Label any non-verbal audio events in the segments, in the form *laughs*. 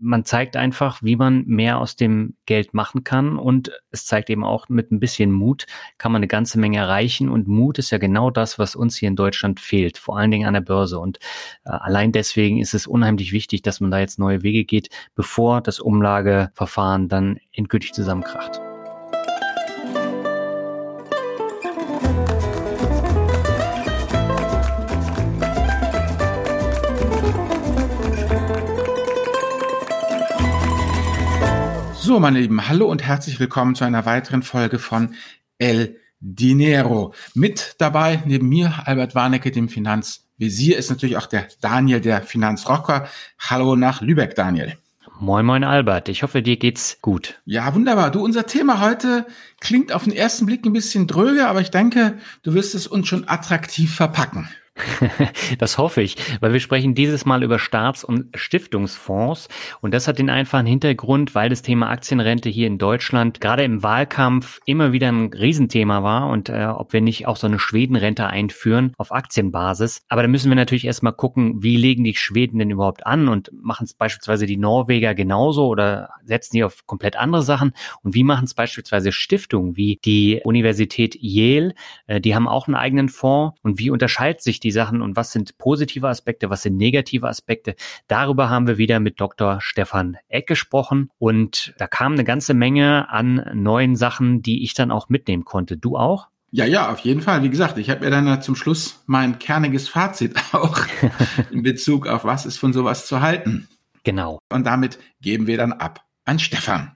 man zeigt einfach, wie man mehr aus dem Geld machen kann und es zeigt eben auch, mit ein bisschen Mut kann man eine ganze Menge erreichen und Mut ist ja genau das, was uns hier in Deutschland fehlt, vor allen Dingen an der Börse und äh, allein deswegen ist es unheimlich wichtig, dass man da jetzt neue Wege geht, bevor das Umlageverfahren dann endgültig zusammenkracht. So, meine Lieben, hallo und herzlich willkommen zu einer weiteren Folge von El Dinero. Mit dabei, neben mir, Albert Warnecke, dem Finanzvisier, ist natürlich auch der Daniel, der Finanzrocker. Hallo nach Lübeck, Daniel. Moin, moin, Albert. Ich hoffe, dir geht's gut. Ja, wunderbar. Du, unser Thema heute klingt auf den ersten Blick ein bisschen dröge, aber ich denke, du wirst es uns schon attraktiv verpacken. *laughs* Das hoffe ich, weil wir sprechen dieses Mal über Staats- und Stiftungsfonds. Und das hat den einfachen Hintergrund, weil das Thema Aktienrente hier in Deutschland gerade im Wahlkampf immer wieder ein Riesenthema war und äh, ob wir nicht auch so eine Schwedenrente einführen auf Aktienbasis. Aber da müssen wir natürlich erstmal gucken, wie legen die Schweden denn überhaupt an und machen es beispielsweise die Norweger genauso oder setzen die auf komplett andere Sachen? Und wie machen es beispielsweise Stiftungen wie die Universität Yale? Äh, die haben auch einen eigenen Fonds. Und wie unterscheidet sich die die Sachen und was sind positive Aspekte, was sind negative Aspekte. Darüber haben wir wieder mit Dr. Stefan Eck gesprochen und da kam eine ganze Menge an neuen Sachen, die ich dann auch mitnehmen konnte. Du auch? Ja, ja, auf jeden Fall. Wie gesagt, ich habe mir dann zum Schluss mein kerniges Fazit *laughs* auch in Bezug auf was ist von sowas zu halten. Genau. Und damit geben wir dann ab an Stefan.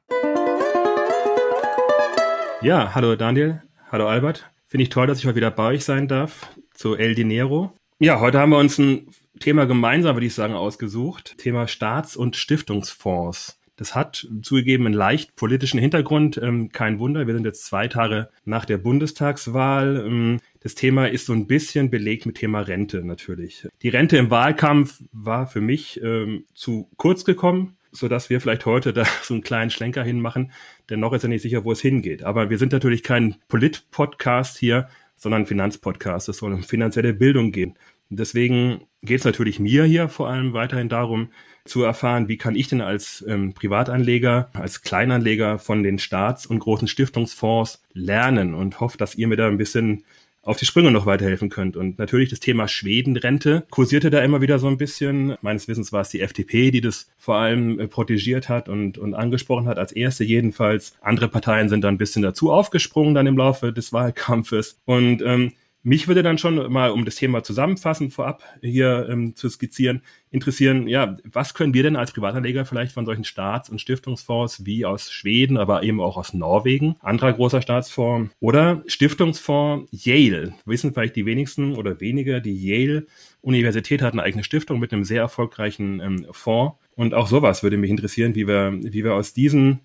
Ja, hallo Daniel, hallo Albert. Finde ich toll, dass ich heute wieder bei euch sein darf zu El Dinero. Ja, heute haben wir uns ein Thema gemeinsam, würde ich sagen, ausgesucht. Thema Staats- und Stiftungsfonds. Das hat zugegeben einen leicht politischen Hintergrund. Ähm, kein Wunder, wir sind jetzt zwei Tage nach der Bundestagswahl. Ähm, das Thema ist so ein bisschen belegt mit Thema Rente natürlich. Die Rente im Wahlkampf war für mich ähm, zu kurz gekommen, so dass wir vielleicht heute da *laughs* so einen kleinen Schlenker hinmachen, denn noch ist ja nicht sicher, wo es hingeht. Aber wir sind natürlich kein Polit-Podcast hier, sondern ein Finanzpodcast. Es soll um finanzielle Bildung gehen. Und deswegen geht es natürlich mir hier vor allem weiterhin darum, zu erfahren, wie kann ich denn als ähm, Privatanleger, als Kleinanleger von den Staats- und großen Stiftungsfonds lernen und hoffe, dass ihr mir da ein bisschen auf die Sprünge noch weiterhelfen könnt. Und natürlich das Thema Schwedenrente kursierte da immer wieder so ein bisschen. Meines Wissens war es die FDP, die das vor allem äh, protegiert hat und, und angesprochen hat, als erste jedenfalls. Andere Parteien sind da ein bisschen dazu aufgesprungen dann im Laufe des Wahlkampfes. Und ähm, mich würde dann schon mal, um das Thema zusammenfassend vorab hier ähm, zu skizzieren, interessieren, ja, was können wir denn als Privatanleger vielleicht von solchen Staats- und Stiftungsfonds wie aus Schweden, aber eben auch aus Norwegen, anderer großer Staatsfonds oder Stiftungsfonds Yale. Wissen vielleicht die wenigsten oder weniger, die Yale Universität hat eine eigene Stiftung mit einem sehr erfolgreichen ähm, Fonds. Und auch sowas würde mich interessieren, wie wir, wie wir aus diesen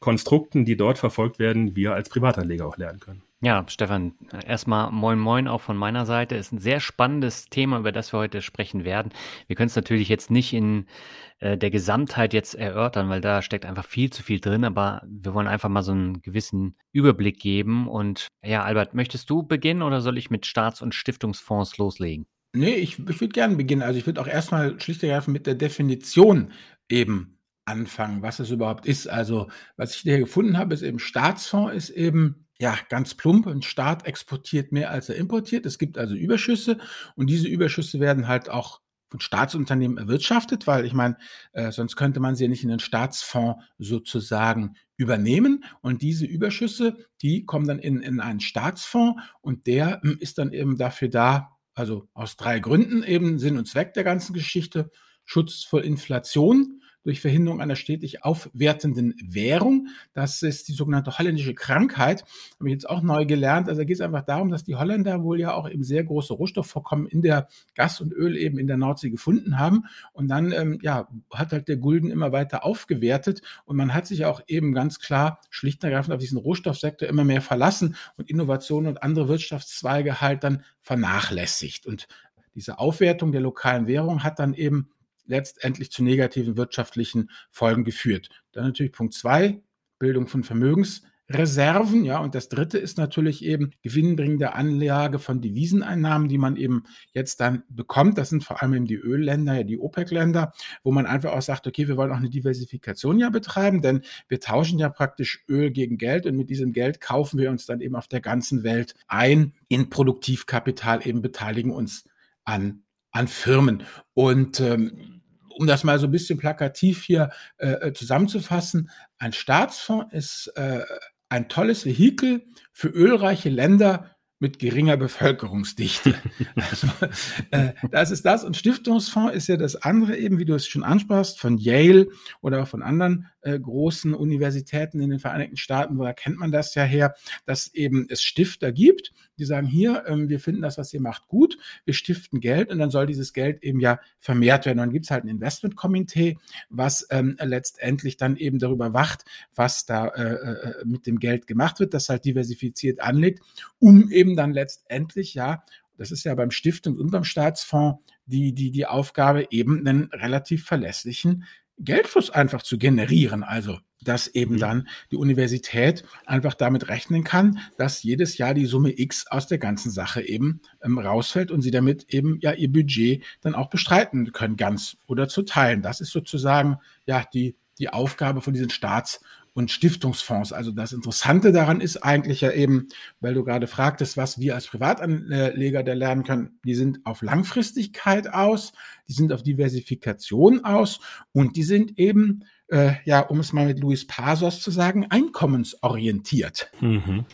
Konstrukten, die dort verfolgt werden, wir als Privatanleger auch lernen können. Ja, Stefan, erstmal moin moin auch von meiner Seite. Ist ein sehr spannendes Thema, über das wir heute sprechen werden. Wir können es natürlich jetzt nicht in äh, der Gesamtheit jetzt erörtern, weil da steckt einfach viel zu viel drin, aber wir wollen einfach mal so einen gewissen Überblick geben. Und ja, Albert, möchtest du beginnen oder soll ich mit Staats- und Stiftungsfonds loslegen? Nee, ich, ich würde gerne beginnen. Also ich würde auch erstmal schlicht ergreifend mit der Definition eben anfangen, was es überhaupt ist. Also was ich hier gefunden habe, ist eben Staatsfonds, ist eben ja, ganz plump, ein Staat exportiert mehr als er importiert. Es gibt also Überschüsse und diese Überschüsse werden halt auch von Staatsunternehmen erwirtschaftet, weil ich meine, äh, sonst könnte man sie ja nicht in den Staatsfonds sozusagen übernehmen. Und diese Überschüsse, die kommen dann in, in einen Staatsfonds und der äh, ist dann eben dafür da, also aus drei Gründen eben Sinn und Zweck der ganzen Geschichte, Schutz vor Inflation, durch Verhinderung einer stetig aufwertenden Währung. Das ist die sogenannte holländische Krankheit. Habe ich jetzt auch neu gelernt. Also geht es einfach darum, dass die Holländer wohl ja auch eben sehr große Rohstoffvorkommen in der Gas und Öl eben in der Nordsee gefunden haben. Und dann ähm, ja, hat halt der Gulden immer weiter aufgewertet und man hat sich auch eben ganz klar schlicht und ergreifend auf diesen Rohstoffsektor immer mehr verlassen und Innovationen und andere Wirtschaftszweige halt dann vernachlässigt. Und diese Aufwertung der lokalen Währung hat dann eben letztendlich zu negativen wirtschaftlichen Folgen geführt. Dann natürlich Punkt zwei, Bildung von Vermögens. Reserven, ja, und das dritte ist natürlich eben gewinnbringende Anlage von Deviseneinnahmen, die man eben jetzt dann bekommt. Das sind vor allem eben die Ölländer, ja, die OPEC-Länder, wo man einfach auch sagt, okay, wir wollen auch eine Diversifikation ja betreiben, denn wir tauschen ja praktisch Öl gegen Geld und mit diesem Geld kaufen wir uns dann eben auf der ganzen Welt ein in Produktivkapital, eben beteiligen uns an, an Firmen. Und ähm, um das mal so ein bisschen plakativ hier äh, äh zusammenzufassen, ein Staatsfonds ist äh, ein tolles Vehikel für ölreiche Länder mit geringer Bevölkerungsdichte. *laughs* also, äh, das ist das. Und Stiftungsfonds ist ja das andere eben, wie du es schon ansprachst, von Yale oder von anderen äh, großen Universitäten in den Vereinigten Staaten, woher kennt man das ja her, dass eben es Stifter gibt, die sagen, hier, ähm, wir finden das, was ihr macht, gut, wir stiften Geld und dann soll dieses Geld eben ja vermehrt werden. Und dann gibt es halt ein Investmentkomitee, was ähm, letztendlich dann eben darüber wacht, was da äh, äh, mit dem Geld gemacht wird, das halt diversifiziert anlegt, um eben dann letztendlich ja das ist ja beim Stiftung und beim Staatsfonds die, die, die Aufgabe, eben einen relativ verlässlichen Geldfluss einfach zu generieren. Also, dass eben mhm. dann die Universität einfach damit rechnen kann, dass jedes Jahr die Summe X aus der ganzen Sache eben ähm, rausfällt und sie damit eben ja ihr Budget dann auch bestreiten können, ganz oder zu teilen. Das ist sozusagen ja die, die Aufgabe von diesen Staats- und Stiftungsfonds. Also das Interessante daran ist eigentlich ja eben, weil du gerade fragtest, was wir als Privatanleger da lernen können, die sind auf Langfristigkeit aus, die sind auf Diversifikation aus und die sind eben, äh, ja, um es mal mit Luis Pasos zu sagen, einkommensorientiert. Mhm.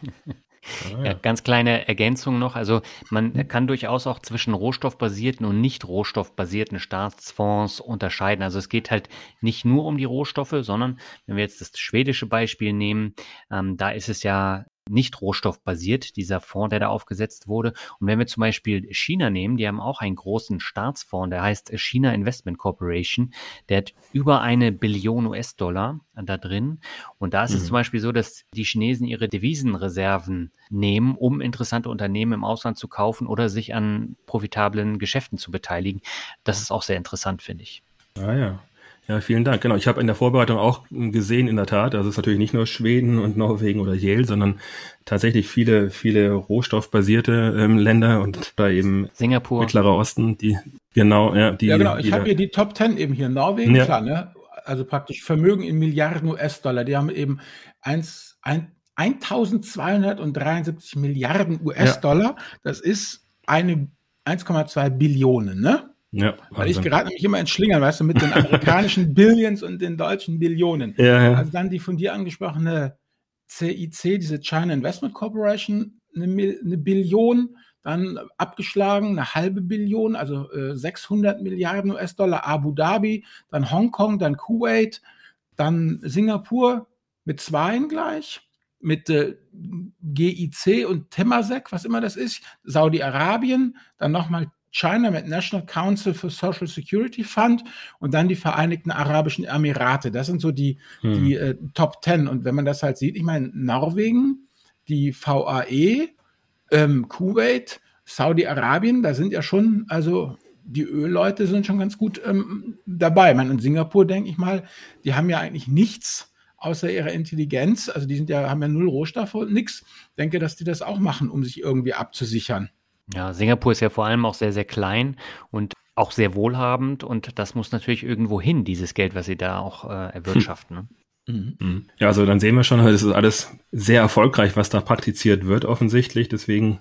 Ah, *laughs* ja. ganz kleine Ergänzung noch. Also man kann durchaus auch zwischen rohstoffbasierten und nicht rohstoffbasierten Staatsfonds unterscheiden. Also es geht halt nicht nur um die Rohstoffe, sondern wenn wir jetzt das schwedische Beispiel nehmen, ähm, da ist es ja nicht rohstoffbasiert, dieser Fonds, der da aufgesetzt wurde. Und wenn wir zum Beispiel China nehmen, die haben auch einen großen Staatsfonds, der heißt China Investment Corporation, der hat über eine Billion US-Dollar da drin. Und da ist mhm. es zum Beispiel so, dass die Chinesen ihre Devisenreserven nehmen, um interessante Unternehmen im Ausland zu kaufen oder sich an profitablen Geschäften zu beteiligen. Das ist auch sehr interessant, finde ich. Ah ja. Ja, vielen Dank. Genau, ich habe in der Vorbereitung auch gesehen, in der Tat, also es ist natürlich nicht nur Schweden und Norwegen oder Yale, sondern tatsächlich viele, viele rohstoffbasierte ähm, Länder und da eben Singapur, Mittlerer Osten, die genau, ja, die. Ja, genau. Ich habe hier die Top Ten eben hier. Norwegen, ja. klar, ne? Also praktisch Vermögen in Milliarden US-Dollar. Die haben eben eins, ein, 1273 Milliarden US-Dollar. Ja. Das ist eine 1,2 Billionen, ne? Ja, Weil ich gerade nämlich immer entschlingern, weißt du, mit den amerikanischen *laughs* Billions und den deutschen Billionen. Ja, ja. Also dann die von dir angesprochene CIC, diese China Investment Corporation, eine, eine Billion, dann abgeschlagen eine halbe Billion, also äh, 600 Milliarden US-Dollar, Abu Dhabi, dann Hongkong, dann Kuwait, dann Singapur mit zweien gleich, mit äh, GIC und Temasek, was immer das ist, Saudi-Arabien, dann nochmal China mit National Council for Social Security Fund und dann die Vereinigten Arabischen Emirate. Das sind so die, hm. die äh, Top Ten. Und wenn man das halt sieht, ich meine, Norwegen, die VAE, ähm, Kuwait, Saudi-Arabien, da sind ja schon, also die Ölleute sind schon ganz gut ähm, dabei. Ich meine, in Singapur, denke ich mal, die haben ja eigentlich nichts außer ihrer Intelligenz. Also die sind ja, haben ja null Rohstoffe und nichts. Denke, dass die das auch machen, um sich irgendwie abzusichern. Ja, Singapur ist ja vor allem auch sehr, sehr klein und auch sehr wohlhabend und das muss natürlich irgendwo hin, dieses Geld, was sie da auch äh, erwirtschaften. Ne? Mhm. Mhm. Ja, also dann sehen wir schon, es ist alles sehr erfolgreich, was da praktiziert wird, offensichtlich. Deswegen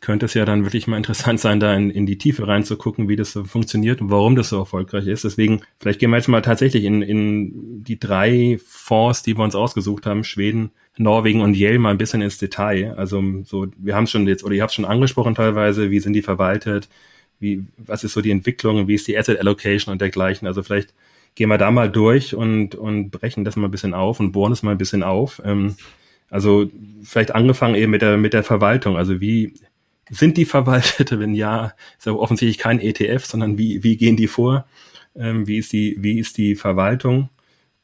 könnte es ja dann wirklich mal interessant sein, da in, in die Tiefe reinzugucken, wie das so funktioniert und warum das so erfolgreich ist. Deswegen, vielleicht gehen wir jetzt mal tatsächlich in, in die drei Fonds, die wir uns ausgesucht haben, Schweden, Norwegen und Yale mal ein bisschen ins Detail. Also so, wir haben es schon jetzt, oder ihr habt es schon angesprochen teilweise, wie sind die verwaltet, wie, was ist so die Entwicklung, wie ist die Asset Allocation und dergleichen. Also vielleicht gehen wir da mal durch und, und brechen das mal ein bisschen auf und bohren das mal ein bisschen auf. Ähm, also vielleicht angefangen eben mit der, mit der Verwaltung. Also wie sind die verwaltet? *laughs* Wenn ja, ist ja offensichtlich kein ETF, sondern wie, wie gehen die vor? Ähm, wie ist die, wie ist die Verwaltung?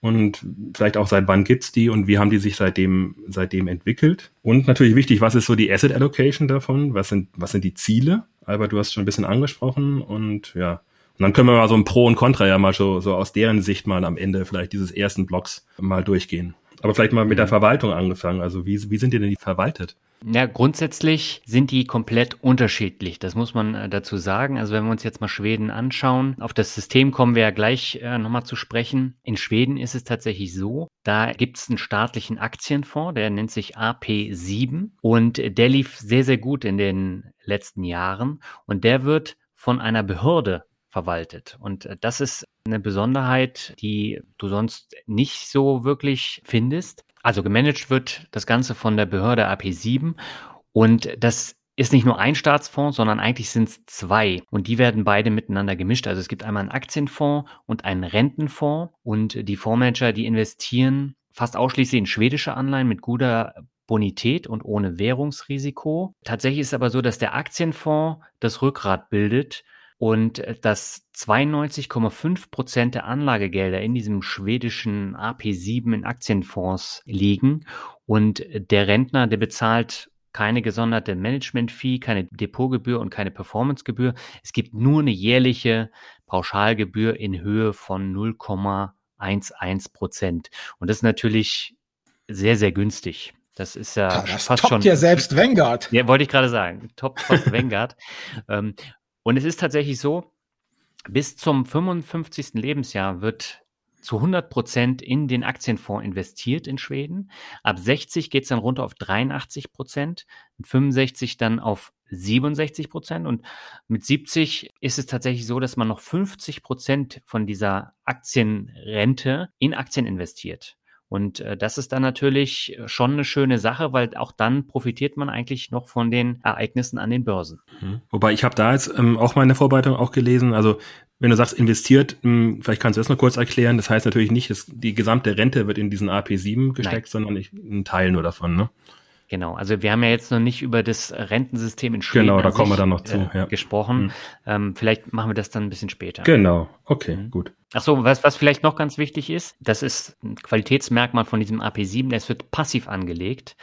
Und vielleicht auch seit wann gibt's die und wie haben die sich seitdem, seitdem entwickelt? Und natürlich wichtig, was ist so die Asset Allocation davon? Was sind, was sind die Ziele? Albert, du hast schon ein bisschen angesprochen und ja. Und dann können wir mal so ein Pro und Contra ja mal so, so aus deren Sicht mal am Ende vielleicht dieses ersten Blocks mal durchgehen. Aber vielleicht mal mit der mhm. Verwaltung angefangen. Also wie, wie sind die denn die verwaltet? Ja, grundsätzlich sind die komplett unterschiedlich. Das muss man äh, dazu sagen. Also wenn wir uns jetzt mal Schweden anschauen, auf das System kommen wir ja gleich äh, nochmal zu sprechen. In Schweden ist es tatsächlich so, da gibt es einen staatlichen Aktienfonds, der nennt sich AP7 und der lief sehr, sehr gut in den letzten Jahren und der wird von einer Behörde verwaltet. Und äh, das ist eine Besonderheit, die du sonst nicht so wirklich findest. Also gemanagt wird das Ganze von der Behörde AP7 und das ist nicht nur ein Staatsfonds, sondern eigentlich sind es zwei und die werden beide miteinander gemischt. Also es gibt einmal einen Aktienfonds und einen Rentenfonds und die Fondsmanager, die investieren fast ausschließlich in schwedische Anleihen mit guter Bonität und ohne Währungsrisiko. Tatsächlich ist es aber so, dass der Aktienfonds das Rückgrat bildet und äh, dass 92,5 Prozent der Anlagegelder in diesem schwedischen AP7 in Aktienfonds liegen und der Rentner, der bezahlt keine gesonderte Management-Fee, keine Depotgebühr und keine Performancegebühr. Es gibt nur eine jährliche Pauschalgebühr in Höhe von 0,11 Prozent. Und das ist natürlich sehr, sehr günstig. Das ist ja, das fast schon. ja selbst *laughs* Vanguard. Ja, wollte ich gerade sagen. Top fast *laughs* Vanguard. Ähm, und es ist tatsächlich so, bis zum 55. Lebensjahr wird zu 100 Prozent in den Aktienfonds investiert in Schweden. Ab 60 geht es dann runter auf 83 Prozent, mit 65 dann auf 67 Prozent und mit 70 ist es tatsächlich so, dass man noch 50 Prozent von dieser Aktienrente in Aktien investiert. Und äh, das ist dann natürlich schon eine schöne Sache, weil auch dann profitiert man eigentlich noch von den Ereignissen an den Börsen. Mhm. Wobei ich habe da jetzt ähm, auch mal in der Vorbereitung auch gelesen, also wenn du sagst investiert, ähm, vielleicht kannst du das noch kurz erklären, das heißt natürlich nicht, dass die gesamte Rente wird in diesen AP7 gesteckt, Nein. sondern nicht ein Teil nur davon, ne? Genau, also wir haben ja jetzt noch nicht über das Rentensystem in Schweden genau, da kommen wir dann noch zu, äh, ja. gesprochen. Mhm. Ähm, vielleicht machen wir das dann ein bisschen später. Genau, okay, mhm. gut. Ach so, was, was vielleicht noch ganz wichtig ist, das ist ein Qualitätsmerkmal von diesem AP7, es wird passiv angelegt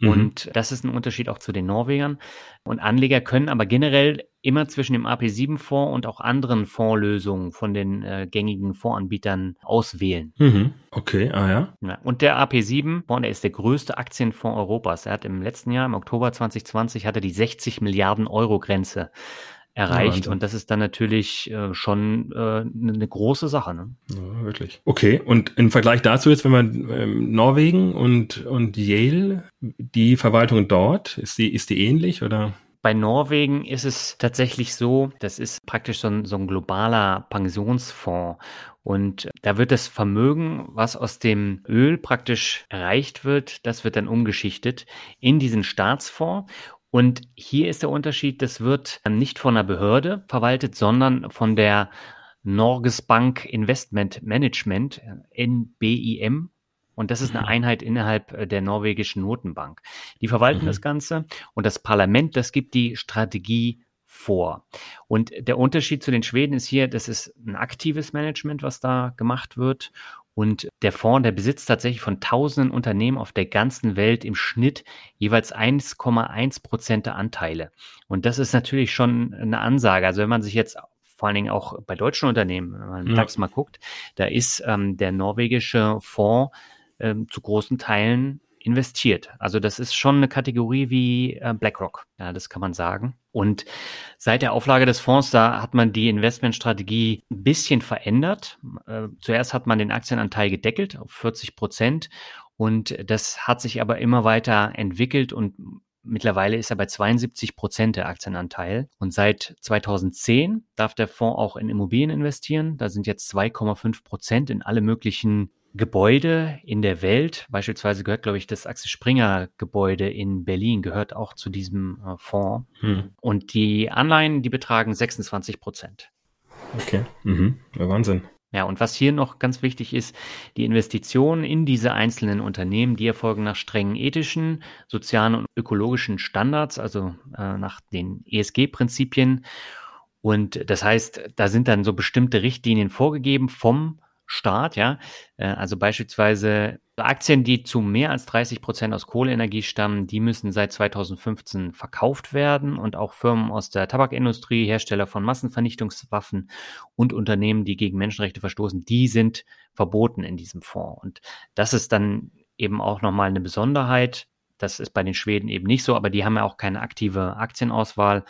Mhm. Und das ist ein Unterschied auch zu den Norwegern. Und Anleger können aber generell immer zwischen dem AP7-Fonds und auch anderen Fondslösungen von den äh, gängigen Fondsanbietern auswählen. Mhm. Okay, ah ja. ja. Und der AP7-Fonds, der ist der größte Aktienfonds Europas. Er hat im letzten Jahr, im Oktober 2020, hatte die 60 Milliarden Euro Grenze erreicht. Ja, und das ist dann natürlich äh, schon äh, eine ne große Sache. Ne? Ja, wirklich. Okay, und im Vergleich dazu jetzt, wenn man ähm, Norwegen und, und Yale, die Verwaltung dort, ist die, ist die ähnlich oder? Bei Norwegen ist es tatsächlich so, das ist praktisch so ein, so ein globaler Pensionsfonds. Und da wird das Vermögen, was aus dem Öl praktisch erreicht wird, das wird dann umgeschichtet in diesen Staatsfonds. Und hier ist der Unterschied, das wird nicht von einer Behörde verwaltet, sondern von der Norges Bank Investment Management, NBIM. Und das ist eine mhm. Einheit innerhalb äh, der norwegischen Notenbank. Die verwalten mhm. das Ganze und das Parlament, das gibt die Strategie vor. Und der Unterschied zu den Schweden ist hier, das ist ein aktives Management, was da gemacht wird. Und der Fonds, der besitzt tatsächlich von tausenden Unternehmen auf der ganzen Welt im Schnitt jeweils 1,1 Prozent der Anteile. Und das ist natürlich schon eine Ansage. Also wenn man sich jetzt vor allen Dingen auch bei deutschen Unternehmen, wenn man ja. DAX mal guckt, da ist ähm, der norwegische Fonds ähm, zu großen Teilen investiert. Also das ist schon eine Kategorie wie äh, BlackRock, ja, das kann man sagen. Und seit der Auflage des Fonds, da hat man die Investmentstrategie ein bisschen verändert. Äh, zuerst hat man den Aktienanteil gedeckelt auf 40 Prozent und das hat sich aber immer weiter entwickelt und Mittlerweile ist er bei 72 Prozent der Aktienanteil. Und seit 2010 darf der Fonds auch in Immobilien investieren. Da sind jetzt 2,5 Prozent in alle möglichen Gebäude in der Welt, beispielsweise gehört, glaube ich, das Axel Springer Gebäude in Berlin, gehört auch zu diesem äh, Fonds. Hm. Und die Anleihen, die betragen 26 Prozent. Okay, mhm. Ja, Wahnsinn. Ja, und was hier noch ganz wichtig ist, die Investitionen in diese einzelnen Unternehmen, die erfolgen nach strengen ethischen, sozialen und ökologischen Standards, also äh, nach den ESG-Prinzipien. Und das heißt, da sind dann so bestimmte Richtlinien vorgegeben vom Staat, ja. Äh, also beispielsweise Aktien, die zu mehr als 30 Prozent aus Kohleenergie stammen, die müssen seit 2015 verkauft werden und auch Firmen aus der Tabakindustrie, Hersteller von Massenvernichtungswaffen und Unternehmen, die gegen Menschenrechte verstoßen, die sind verboten in diesem Fonds. Und das ist dann eben auch nochmal eine Besonderheit. Das ist bei den Schweden eben nicht so, aber die haben ja auch keine aktive Aktienauswahl.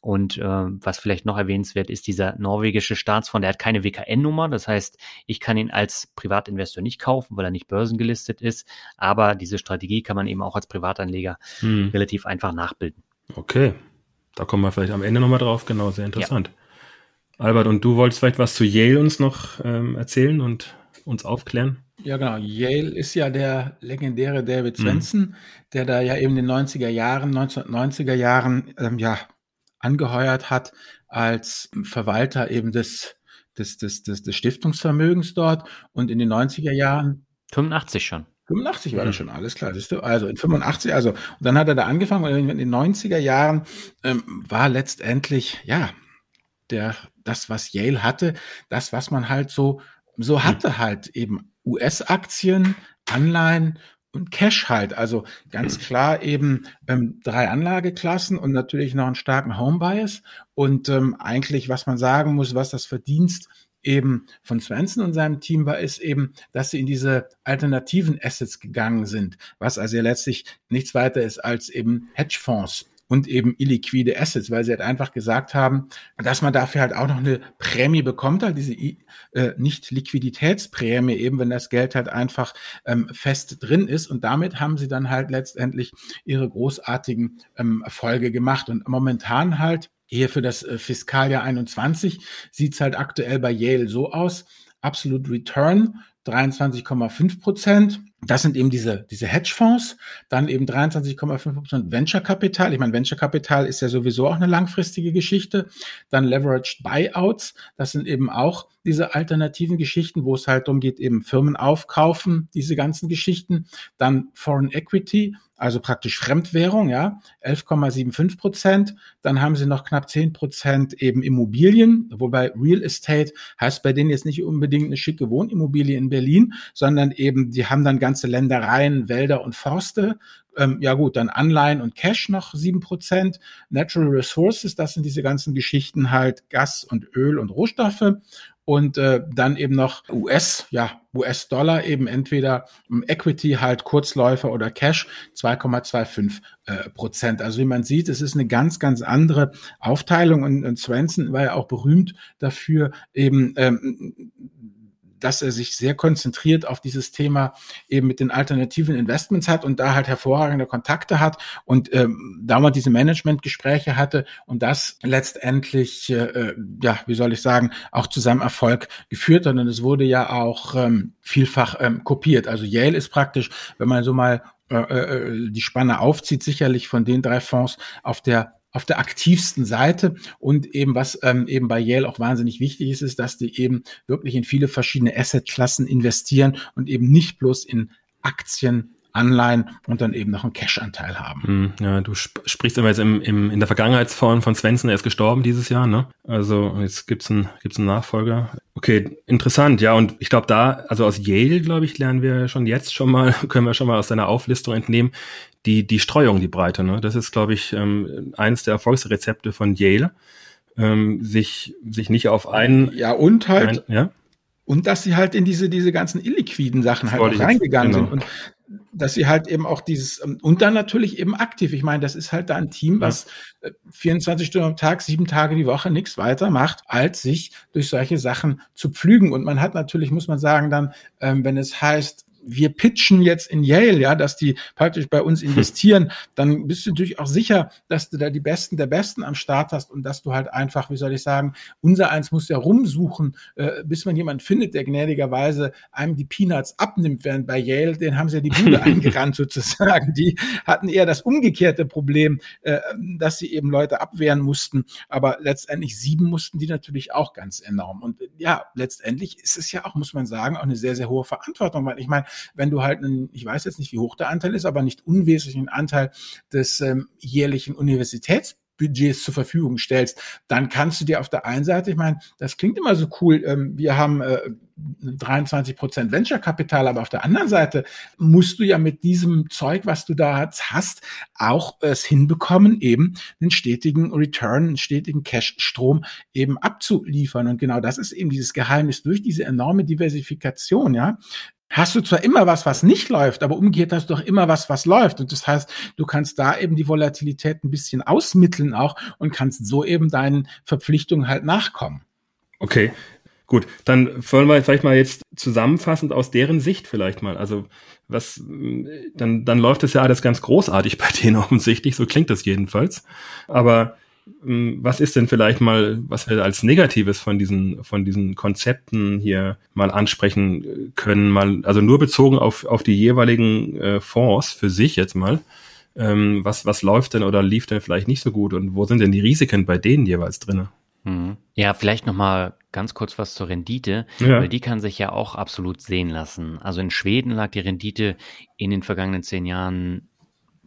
Und äh, was vielleicht noch erwähnenswert ist, dieser norwegische Staatsfonds, der hat keine WKN-Nummer. Das heißt, ich kann ihn als Privatinvestor nicht kaufen, weil er nicht börsengelistet ist. Aber diese Strategie kann man eben auch als Privatanleger hm. relativ einfach nachbilden. Okay, da kommen wir vielleicht am Ende nochmal drauf. Genau, sehr interessant. Ja. Albert, und du wolltest vielleicht was zu Yale uns noch ähm, erzählen und uns aufklären? Ja, genau. Yale ist ja der legendäre David. Svensson, mhm. der da ja eben in den 90er Jahren, 1990er Jahren, ähm, ja, angeheuert hat als Verwalter eben des, des, des, des, des Stiftungsvermögens dort und in den 90er Jahren. 85 schon. 85 war das schon, alles klar, siehst du? Also in 85, also, und dann hat er da angefangen und in den 90er Jahren ähm, war letztendlich, ja, der, das, was Yale hatte, das, was man halt so, so hatte halt eben US-Aktien, Anleihen und Cash halt. Also ganz klar eben ähm, drei Anlageklassen und natürlich noch einen starken Home Bias. Und ähm, eigentlich, was man sagen muss, was das Verdienst eben von Svensson und seinem Team war, ist eben, dass sie in diese alternativen Assets gegangen sind, was also ja letztlich nichts weiter ist als eben Hedgefonds und eben illiquide Assets, weil sie halt einfach gesagt haben, dass man dafür halt auch noch eine Prämie bekommt, halt diese äh, Nicht-Liquiditätsprämie eben, wenn das Geld halt einfach ähm, fest drin ist. Und damit haben sie dann halt letztendlich ihre großartigen ähm, Erfolge gemacht. Und momentan halt hier für das äh, Fiskaljahr 21 sieht's halt aktuell bei Yale so aus. Absolute Return 23,5 Prozent das sind eben diese, diese Hedgefonds, dann eben 23,5% Venture Capital. Ich meine, Venture Capital ist ja sowieso auch eine langfristige Geschichte. Dann Leveraged Buyouts, das sind eben auch diese alternativen Geschichten, wo es halt darum geht, eben Firmen aufkaufen, diese ganzen Geschichten. Dann Foreign Equity, also praktisch Fremdwährung, ja, 11,75 Prozent. Dann haben sie noch knapp 10 Prozent eben Immobilien, wobei Real Estate heißt bei denen jetzt nicht unbedingt eine schicke Wohnimmobilie in Berlin, sondern eben, die haben dann ganz ganze Ländereien, Wälder und Forste. Ähm, ja gut, dann Anleihen und Cash noch sieben Prozent. Natural Resources, das sind diese ganzen Geschichten halt Gas und Öl und Rohstoffe. Und äh, dann eben noch US, ja, US-Dollar eben entweder Equity halt Kurzläufer oder Cash 2,25 äh, Prozent. Also wie man sieht, es ist eine ganz, ganz andere Aufteilung und, und Swenson war ja auch berühmt dafür, eben ähm, dass er sich sehr konzentriert auf dieses Thema eben mit den alternativen Investments hat und da halt hervorragende Kontakte hat und ähm, da man diese Managementgespräche hatte und das letztendlich, äh, ja, wie soll ich sagen, auch zu seinem Erfolg geführt hat und es wurde ja auch ähm, vielfach ähm, kopiert. Also Yale ist praktisch, wenn man so mal äh, äh die Spanne aufzieht, sicherlich von den drei Fonds auf der auf der aktivsten Seite und eben was ähm, eben bei Yale auch wahnsinnig wichtig ist, ist, dass die eben wirklich in viele verschiedene Assetklassen investieren und eben nicht bloß in Aktien, Anleihen und dann eben noch einen Cash-Anteil haben. Hm, ja, du sp sprichst aber jetzt im, im, in der Vergangenheitsform von Svensson, er ist gestorben dieses Jahr, ne? Also jetzt gibt's einen, gibt's einen Nachfolger. Okay, interessant, ja, und ich glaube da, also aus Yale, glaube ich, lernen wir schon jetzt schon mal, *laughs* können wir schon mal aus seiner Auflistung entnehmen, die, die Streuung, die Breite. Ne? Das ist, glaube ich, ähm, eines der Erfolgsrezepte von Yale. Ähm, sich, sich nicht auf einen. Ja, und halt. Ein, ja? Und dass sie halt in diese, diese ganzen illiquiden Sachen halt auch reingegangen genau. sind. Und dass sie halt eben auch dieses, ähm, und dann natürlich eben aktiv. Ich meine, das ist halt da ein Team, was ja. 24 Stunden am Tag, sieben Tage die Woche nichts weiter macht, als sich durch solche Sachen zu pflügen. Und man hat natürlich, muss man sagen, dann, ähm, wenn es heißt, wir pitchen jetzt in Yale, ja, dass die praktisch bei uns investieren, dann bist du natürlich auch sicher, dass du da die Besten der Besten am Start hast und dass du halt einfach, wie soll ich sagen, unser eins muss ja rumsuchen, äh, bis man jemand findet, der gnädigerweise einem die Peanuts abnimmt, während bei Yale, den haben sie ja die Bude *laughs* eingerannt sozusagen. Die hatten eher das umgekehrte Problem, äh, dass sie eben Leute abwehren mussten, aber letztendlich sieben mussten die natürlich auch ganz enorm. Und ja, letztendlich ist es ja auch, muss man sagen, auch eine sehr, sehr hohe Verantwortung, weil ich meine, wenn du halt einen, ich weiß jetzt nicht, wie hoch der Anteil ist, aber nicht unwesentlichen Anteil des ähm, jährlichen Universitäts Budgets zur Verfügung stellst, dann kannst du dir auf der einen Seite, ich meine, das klingt immer so cool, ähm, wir haben äh, 23 Prozent Venture-Kapital, aber auf der anderen Seite musst du ja mit diesem Zeug, was du da hast, auch es hinbekommen, eben einen stetigen Return, einen stetigen Cash-Strom eben abzuliefern. Und genau das ist eben dieses Geheimnis durch diese enorme Diversifikation, ja, hast du zwar immer was, was nicht läuft, aber umgekehrt hast du doch immer was, was läuft. Und das heißt, du kannst da eben die Volatilität ein bisschen ausmitteln auch und kannst so eben deinen Verpflichtungen halt nachkommen. Okay, gut. Dann wollen wir vielleicht mal jetzt zusammenfassend aus deren Sicht vielleicht mal. Also was, dann, dann läuft es ja alles ganz großartig bei denen *laughs* offensichtlich. So klingt das jedenfalls. Aber was ist denn vielleicht mal, was wir als Negatives von diesen, von diesen Konzepten hier mal ansprechen können, mal, also nur bezogen auf, auf die jeweiligen äh, Fonds für sich jetzt mal. Ähm, was, was läuft denn oder lief denn vielleicht nicht so gut und wo sind denn die Risiken bei denen jeweils drinne? Mhm. Ja, vielleicht nochmal ganz kurz was zur Rendite, ja. weil die kann sich ja auch absolut sehen lassen. Also in Schweden lag die Rendite in den vergangenen zehn Jahren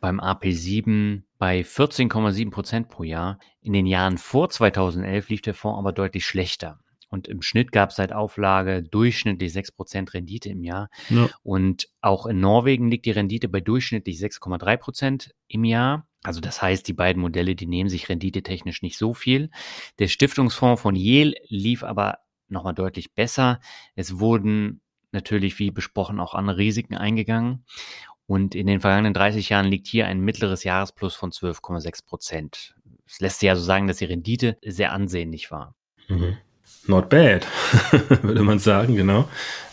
beim AP7 bei 14,7 Prozent pro Jahr. In den Jahren vor 2011 lief der Fonds aber deutlich schlechter. Und im Schnitt gab es seit Auflage durchschnittlich 6 Prozent Rendite im Jahr. Ja. Und auch in Norwegen liegt die Rendite bei durchschnittlich 6,3 Prozent im Jahr. Also das heißt, die beiden Modelle, die nehmen sich renditetechnisch nicht so viel. Der Stiftungsfonds von Yale lief aber nochmal deutlich besser. Es wurden natürlich, wie besprochen, auch andere Risiken eingegangen. Und in den vergangenen 30 Jahren liegt hier ein mittleres Jahresplus von 12,6 Prozent. Es lässt sich also sagen, dass die Rendite sehr ansehnlich war. Mhm. Not bad, *laughs* würde man sagen, genau.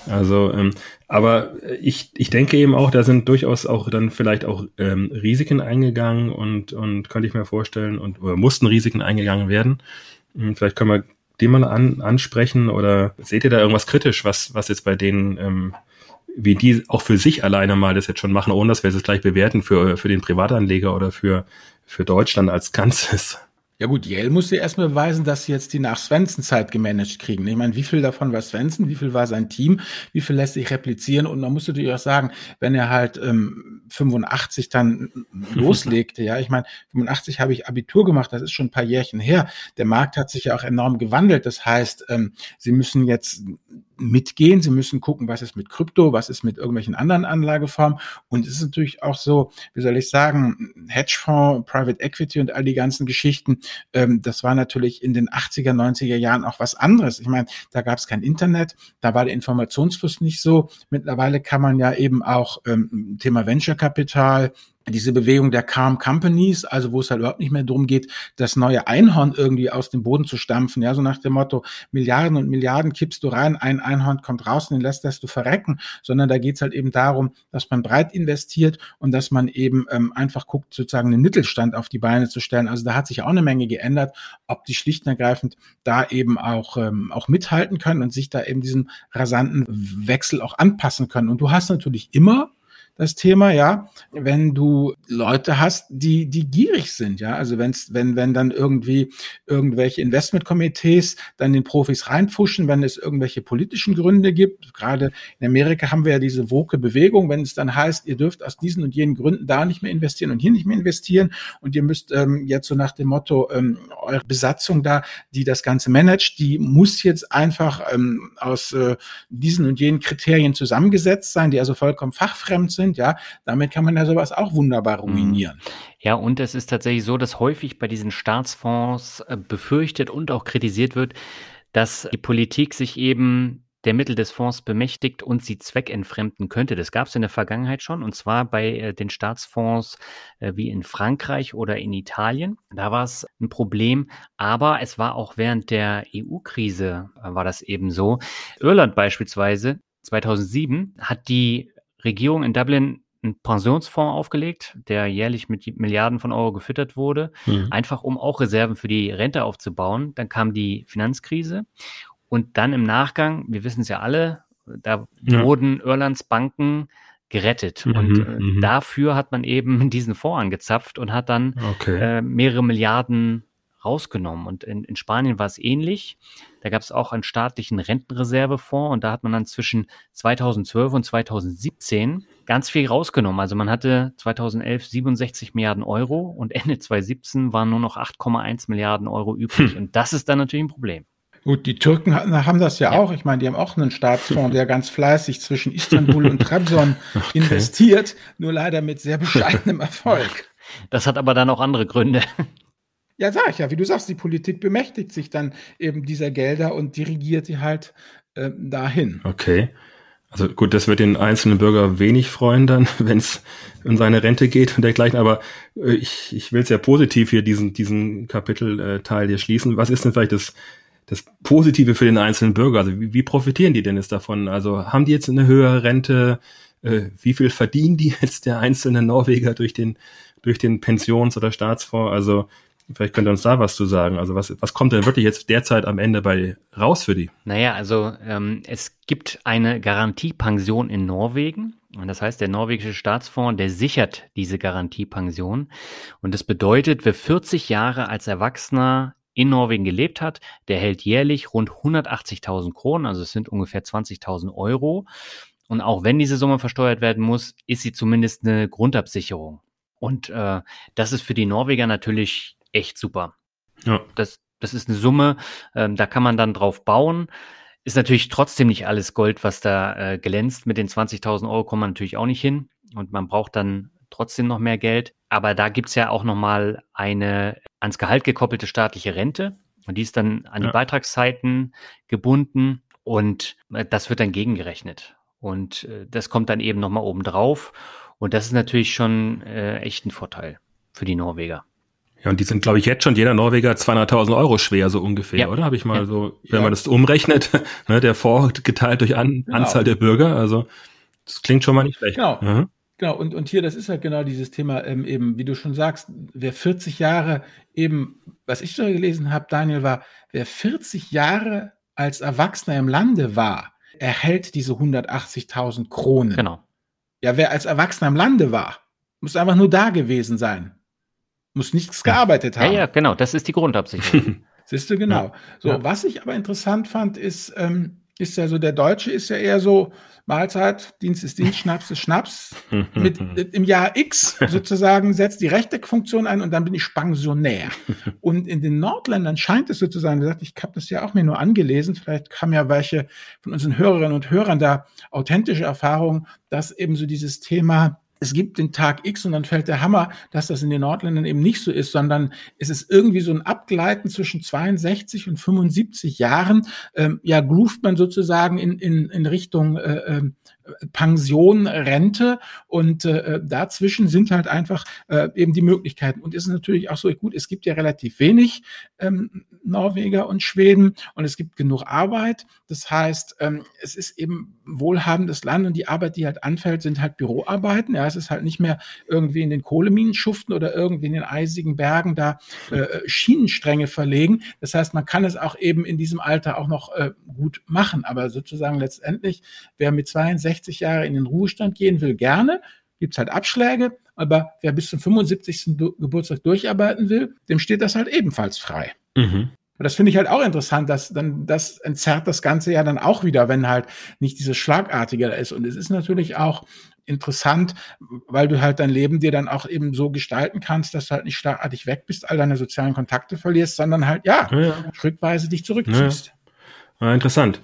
Also, ähm, aber ich, ich denke eben auch, da sind durchaus auch dann vielleicht auch ähm, Risiken eingegangen und, und könnte ich mir vorstellen, und oder mussten Risiken eingegangen werden. Hm, vielleicht können wir die mal an, ansprechen oder seht ihr da irgendwas kritisch, was, was jetzt bei denen ähm, wie die auch für sich alleine mal das jetzt schon machen, ohne dass wir es gleich bewerten für, für den Privatanleger oder für, für Deutschland als Ganzes. Ja gut, Yale musste erstmal beweisen, dass sie jetzt die nach Svensson-Zeit gemanagt kriegen. Ich meine, wie viel davon war Svensson, wie viel war sein Team, wie viel lässt sich replizieren und man muss natürlich auch sagen, wenn er halt ähm, 85 dann *laughs* loslegte, ja, ich meine, 85 habe ich Abitur gemacht, das ist schon ein paar Jährchen her. Der Markt hat sich ja auch enorm gewandelt. Das heißt, ähm, sie müssen jetzt mitgehen. Sie müssen gucken, was ist mit Krypto, was ist mit irgendwelchen anderen Anlageformen. Und es ist natürlich auch so, wie soll ich sagen, Hedgefonds, Private Equity und all die ganzen Geschichten, ähm, das war natürlich in den 80er, 90er Jahren auch was anderes. Ich meine, da gab es kein Internet, da war der Informationsfluss nicht so. Mittlerweile kann man ja eben auch ähm, Thema Venture Capital, diese Bewegung der Calm Companies, also wo es halt überhaupt nicht mehr darum geht, das neue Einhorn irgendwie aus dem Boden zu stampfen, ja, so nach dem Motto, Milliarden und Milliarden kippst du rein, ein Einhorn kommt raus und den lässt das du verrecken, sondern da geht es halt eben darum, dass man breit investiert und dass man eben ähm, einfach guckt, sozusagen einen Mittelstand auf die Beine zu stellen. Also da hat sich auch eine Menge geändert, ob die schlicht und ergreifend da eben auch, ähm, auch mithalten können und sich da eben diesem rasanten Wechsel auch anpassen können. Und du hast natürlich immer das Thema, ja, wenn du Leute hast, die, die gierig sind, ja, also wenn's, wenn, wenn dann irgendwie irgendwelche Investmentkomitees dann den Profis reinpfuschen, wenn es irgendwelche politischen Gründe gibt, gerade in Amerika haben wir ja diese woke Bewegung, wenn es dann heißt, ihr dürft aus diesen und jenen Gründen da nicht mehr investieren und hier nicht mehr investieren und ihr müsst ähm, jetzt so nach dem Motto, ähm, eure Besatzung da, die das Ganze managt, die muss jetzt einfach ähm, aus äh, diesen und jenen Kriterien zusammengesetzt sein, die also vollkommen fachfremd sind sind, ja, damit kann man ja sowas auch wunderbar mhm. ruinieren. Ja, und es ist tatsächlich so, dass häufig bei diesen Staatsfonds äh, befürchtet und auch kritisiert wird, dass die Politik sich eben der Mittel des Fonds bemächtigt und sie zweckentfremden könnte. Das gab es in der Vergangenheit schon, und zwar bei äh, den Staatsfonds äh, wie in Frankreich oder in Italien. Da war es ein Problem, aber es war auch während der EU-Krise äh, war das eben so. Irland beispielsweise 2007 hat die Regierung in Dublin einen Pensionsfonds aufgelegt, der jährlich mit Milliarden von Euro gefüttert wurde, mhm. einfach um auch Reserven für die Rente aufzubauen. Dann kam die Finanzkrise und dann im Nachgang, wir wissen es ja alle, da ja. wurden Irlands Banken gerettet. Mhm, und äh, mhm. dafür hat man eben *laughs* diesen Fonds angezapft und hat dann okay. äh, mehrere Milliarden rausgenommen. Und in, in Spanien war es ähnlich. Da gab es auch einen staatlichen Rentenreservefonds und da hat man dann zwischen 2012 und 2017 ganz viel rausgenommen. Also man hatte 2011 67 Milliarden Euro und Ende 2017 waren nur noch 8,1 Milliarden Euro übrig. Hm. Und das ist dann natürlich ein Problem. Gut, die Türken haben das ja, ja, auch. Ich meine, die haben auch einen Staatsfonds, der ganz fleißig zwischen Istanbul und Trabzon *laughs* okay. investiert, nur leider mit sehr bescheidenem Erfolg. Das hat aber dann auch andere Gründe. Ja, sag ich ja, wie du sagst, die Politik bemächtigt sich dann eben dieser Gelder und dirigiert sie halt äh, dahin. Okay. Also gut, das wird den einzelnen Bürger wenig freuen dann, wenn es in seine Rente geht und dergleichen. Aber äh, ich, ich will es ja positiv hier diesen, diesen Kapitelteil hier schließen. Was ist denn vielleicht das, das Positive für den einzelnen Bürger? Also wie, wie profitieren die denn jetzt davon? Also haben die jetzt eine höhere Rente? Äh, wie viel verdienen die jetzt der einzelne Norweger durch den, durch den Pensions- oder Staatsfonds? Also Vielleicht könnt ihr uns da was zu sagen. Also was, was kommt denn wirklich jetzt derzeit am Ende bei raus für die? Naja, also ähm, es gibt eine Garantiepension in Norwegen. Und das heißt, der norwegische Staatsfonds, der sichert diese Garantiepension. Und das bedeutet, wer 40 Jahre als Erwachsener in Norwegen gelebt hat, der hält jährlich rund 180.000 Kronen, also es sind ungefähr 20.000 Euro. Und auch wenn diese Summe versteuert werden muss, ist sie zumindest eine Grundabsicherung. Und äh, das ist für die Norweger natürlich echt super. Ja. Das, das ist eine Summe, ähm, da kann man dann drauf bauen. Ist natürlich trotzdem nicht alles Gold, was da äh, glänzt. Mit den 20.000 Euro kommt man natürlich auch nicht hin. Und man braucht dann trotzdem noch mehr Geld. Aber da gibt's ja auch nochmal eine ans Gehalt gekoppelte staatliche Rente. Und die ist dann an ja. die Beitragszeiten gebunden. Und äh, das wird dann gegengerechnet. Und äh, das kommt dann eben nochmal oben drauf. Und das ist natürlich schon äh, echt ein Vorteil für die Norweger. Ja, und die sind, glaube ich, jetzt schon jeder Norweger 200.000 Euro schwer, so ungefähr, ja. oder? Habe ich mal ja. so, wenn ja. man das umrechnet, *laughs* ne, der Fonds geteilt durch An genau. Anzahl der Bürger, also das klingt schon mal nicht schlecht. Genau. Mhm. Genau, und, und hier, das ist halt genau dieses Thema, ähm, eben, wie du schon sagst, wer 40 Jahre eben, was ich so gelesen habe, Daniel, war, wer 40 Jahre als Erwachsener im Lande war, erhält diese 180.000 Kronen. Genau. Ja, wer als Erwachsener im Lande war, muss einfach nur da gewesen sein. Muss nichts gearbeitet haben. Ja, ja, genau, das ist die Grundabsicherung. *laughs* Siehst du, genau. Ja. So, ja. was ich aber interessant fand, ist, ähm, ist ja so, der Deutsche ist ja eher so, Mahlzeit, Dienst ist Dienst, Schnaps ist Schnaps. *laughs* Mit, Im Jahr X sozusagen setzt die rechte Funktion ein und dann bin ich Pensionär. *laughs* Und in den Nordländern scheint es sozusagen, wie gesagt, ich habe das ja auch mir nur angelesen, vielleicht haben ja welche von unseren Hörerinnen und Hörern da authentische Erfahrungen, dass eben so dieses Thema es gibt den Tag X und dann fällt der Hammer, dass das in den Nordländern eben nicht so ist, sondern es ist irgendwie so ein Abgleiten zwischen 62 und 75 Jahren. Ähm, ja, groovt man sozusagen in, in, in Richtung äh, ähm, Pension, Rente und äh, dazwischen sind halt einfach äh, eben die Möglichkeiten. Und ist natürlich auch so gut, es gibt ja relativ wenig ähm, Norweger und Schweden und es gibt genug Arbeit. Das heißt, ähm, es ist eben wohlhabendes Land und die Arbeit, die halt anfällt, sind halt Büroarbeiten. Ja, es ist halt nicht mehr irgendwie in den Kohleminen schuften oder irgendwie in den eisigen Bergen da äh, Schienenstränge verlegen. Das heißt, man kann es auch eben in diesem Alter auch noch äh, gut machen. Aber sozusagen letztendlich, wer mit 62 60 Jahre in den Ruhestand gehen will, gerne. Gibt es halt Abschläge, aber wer bis zum 75. Geburtstag durcharbeiten will, dem steht das halt ebenfalls frei. Mhm. Und das finde ich halt auch interessant, dass dann das entzerrt das Ganze ja dann auch wieder, wenn halt nicht dieses Schlagartige ist. Und es ist natürlich auch interessant, weil du halt dein Leben dir dann auch eben so gestalten kannst, dass du halt nicht schlagartig weg bist, all deine sozialen Kontakte verlierst, sondern halt ja, ja. schrittweise dich zurückziehst. Ja. Ja, interessant.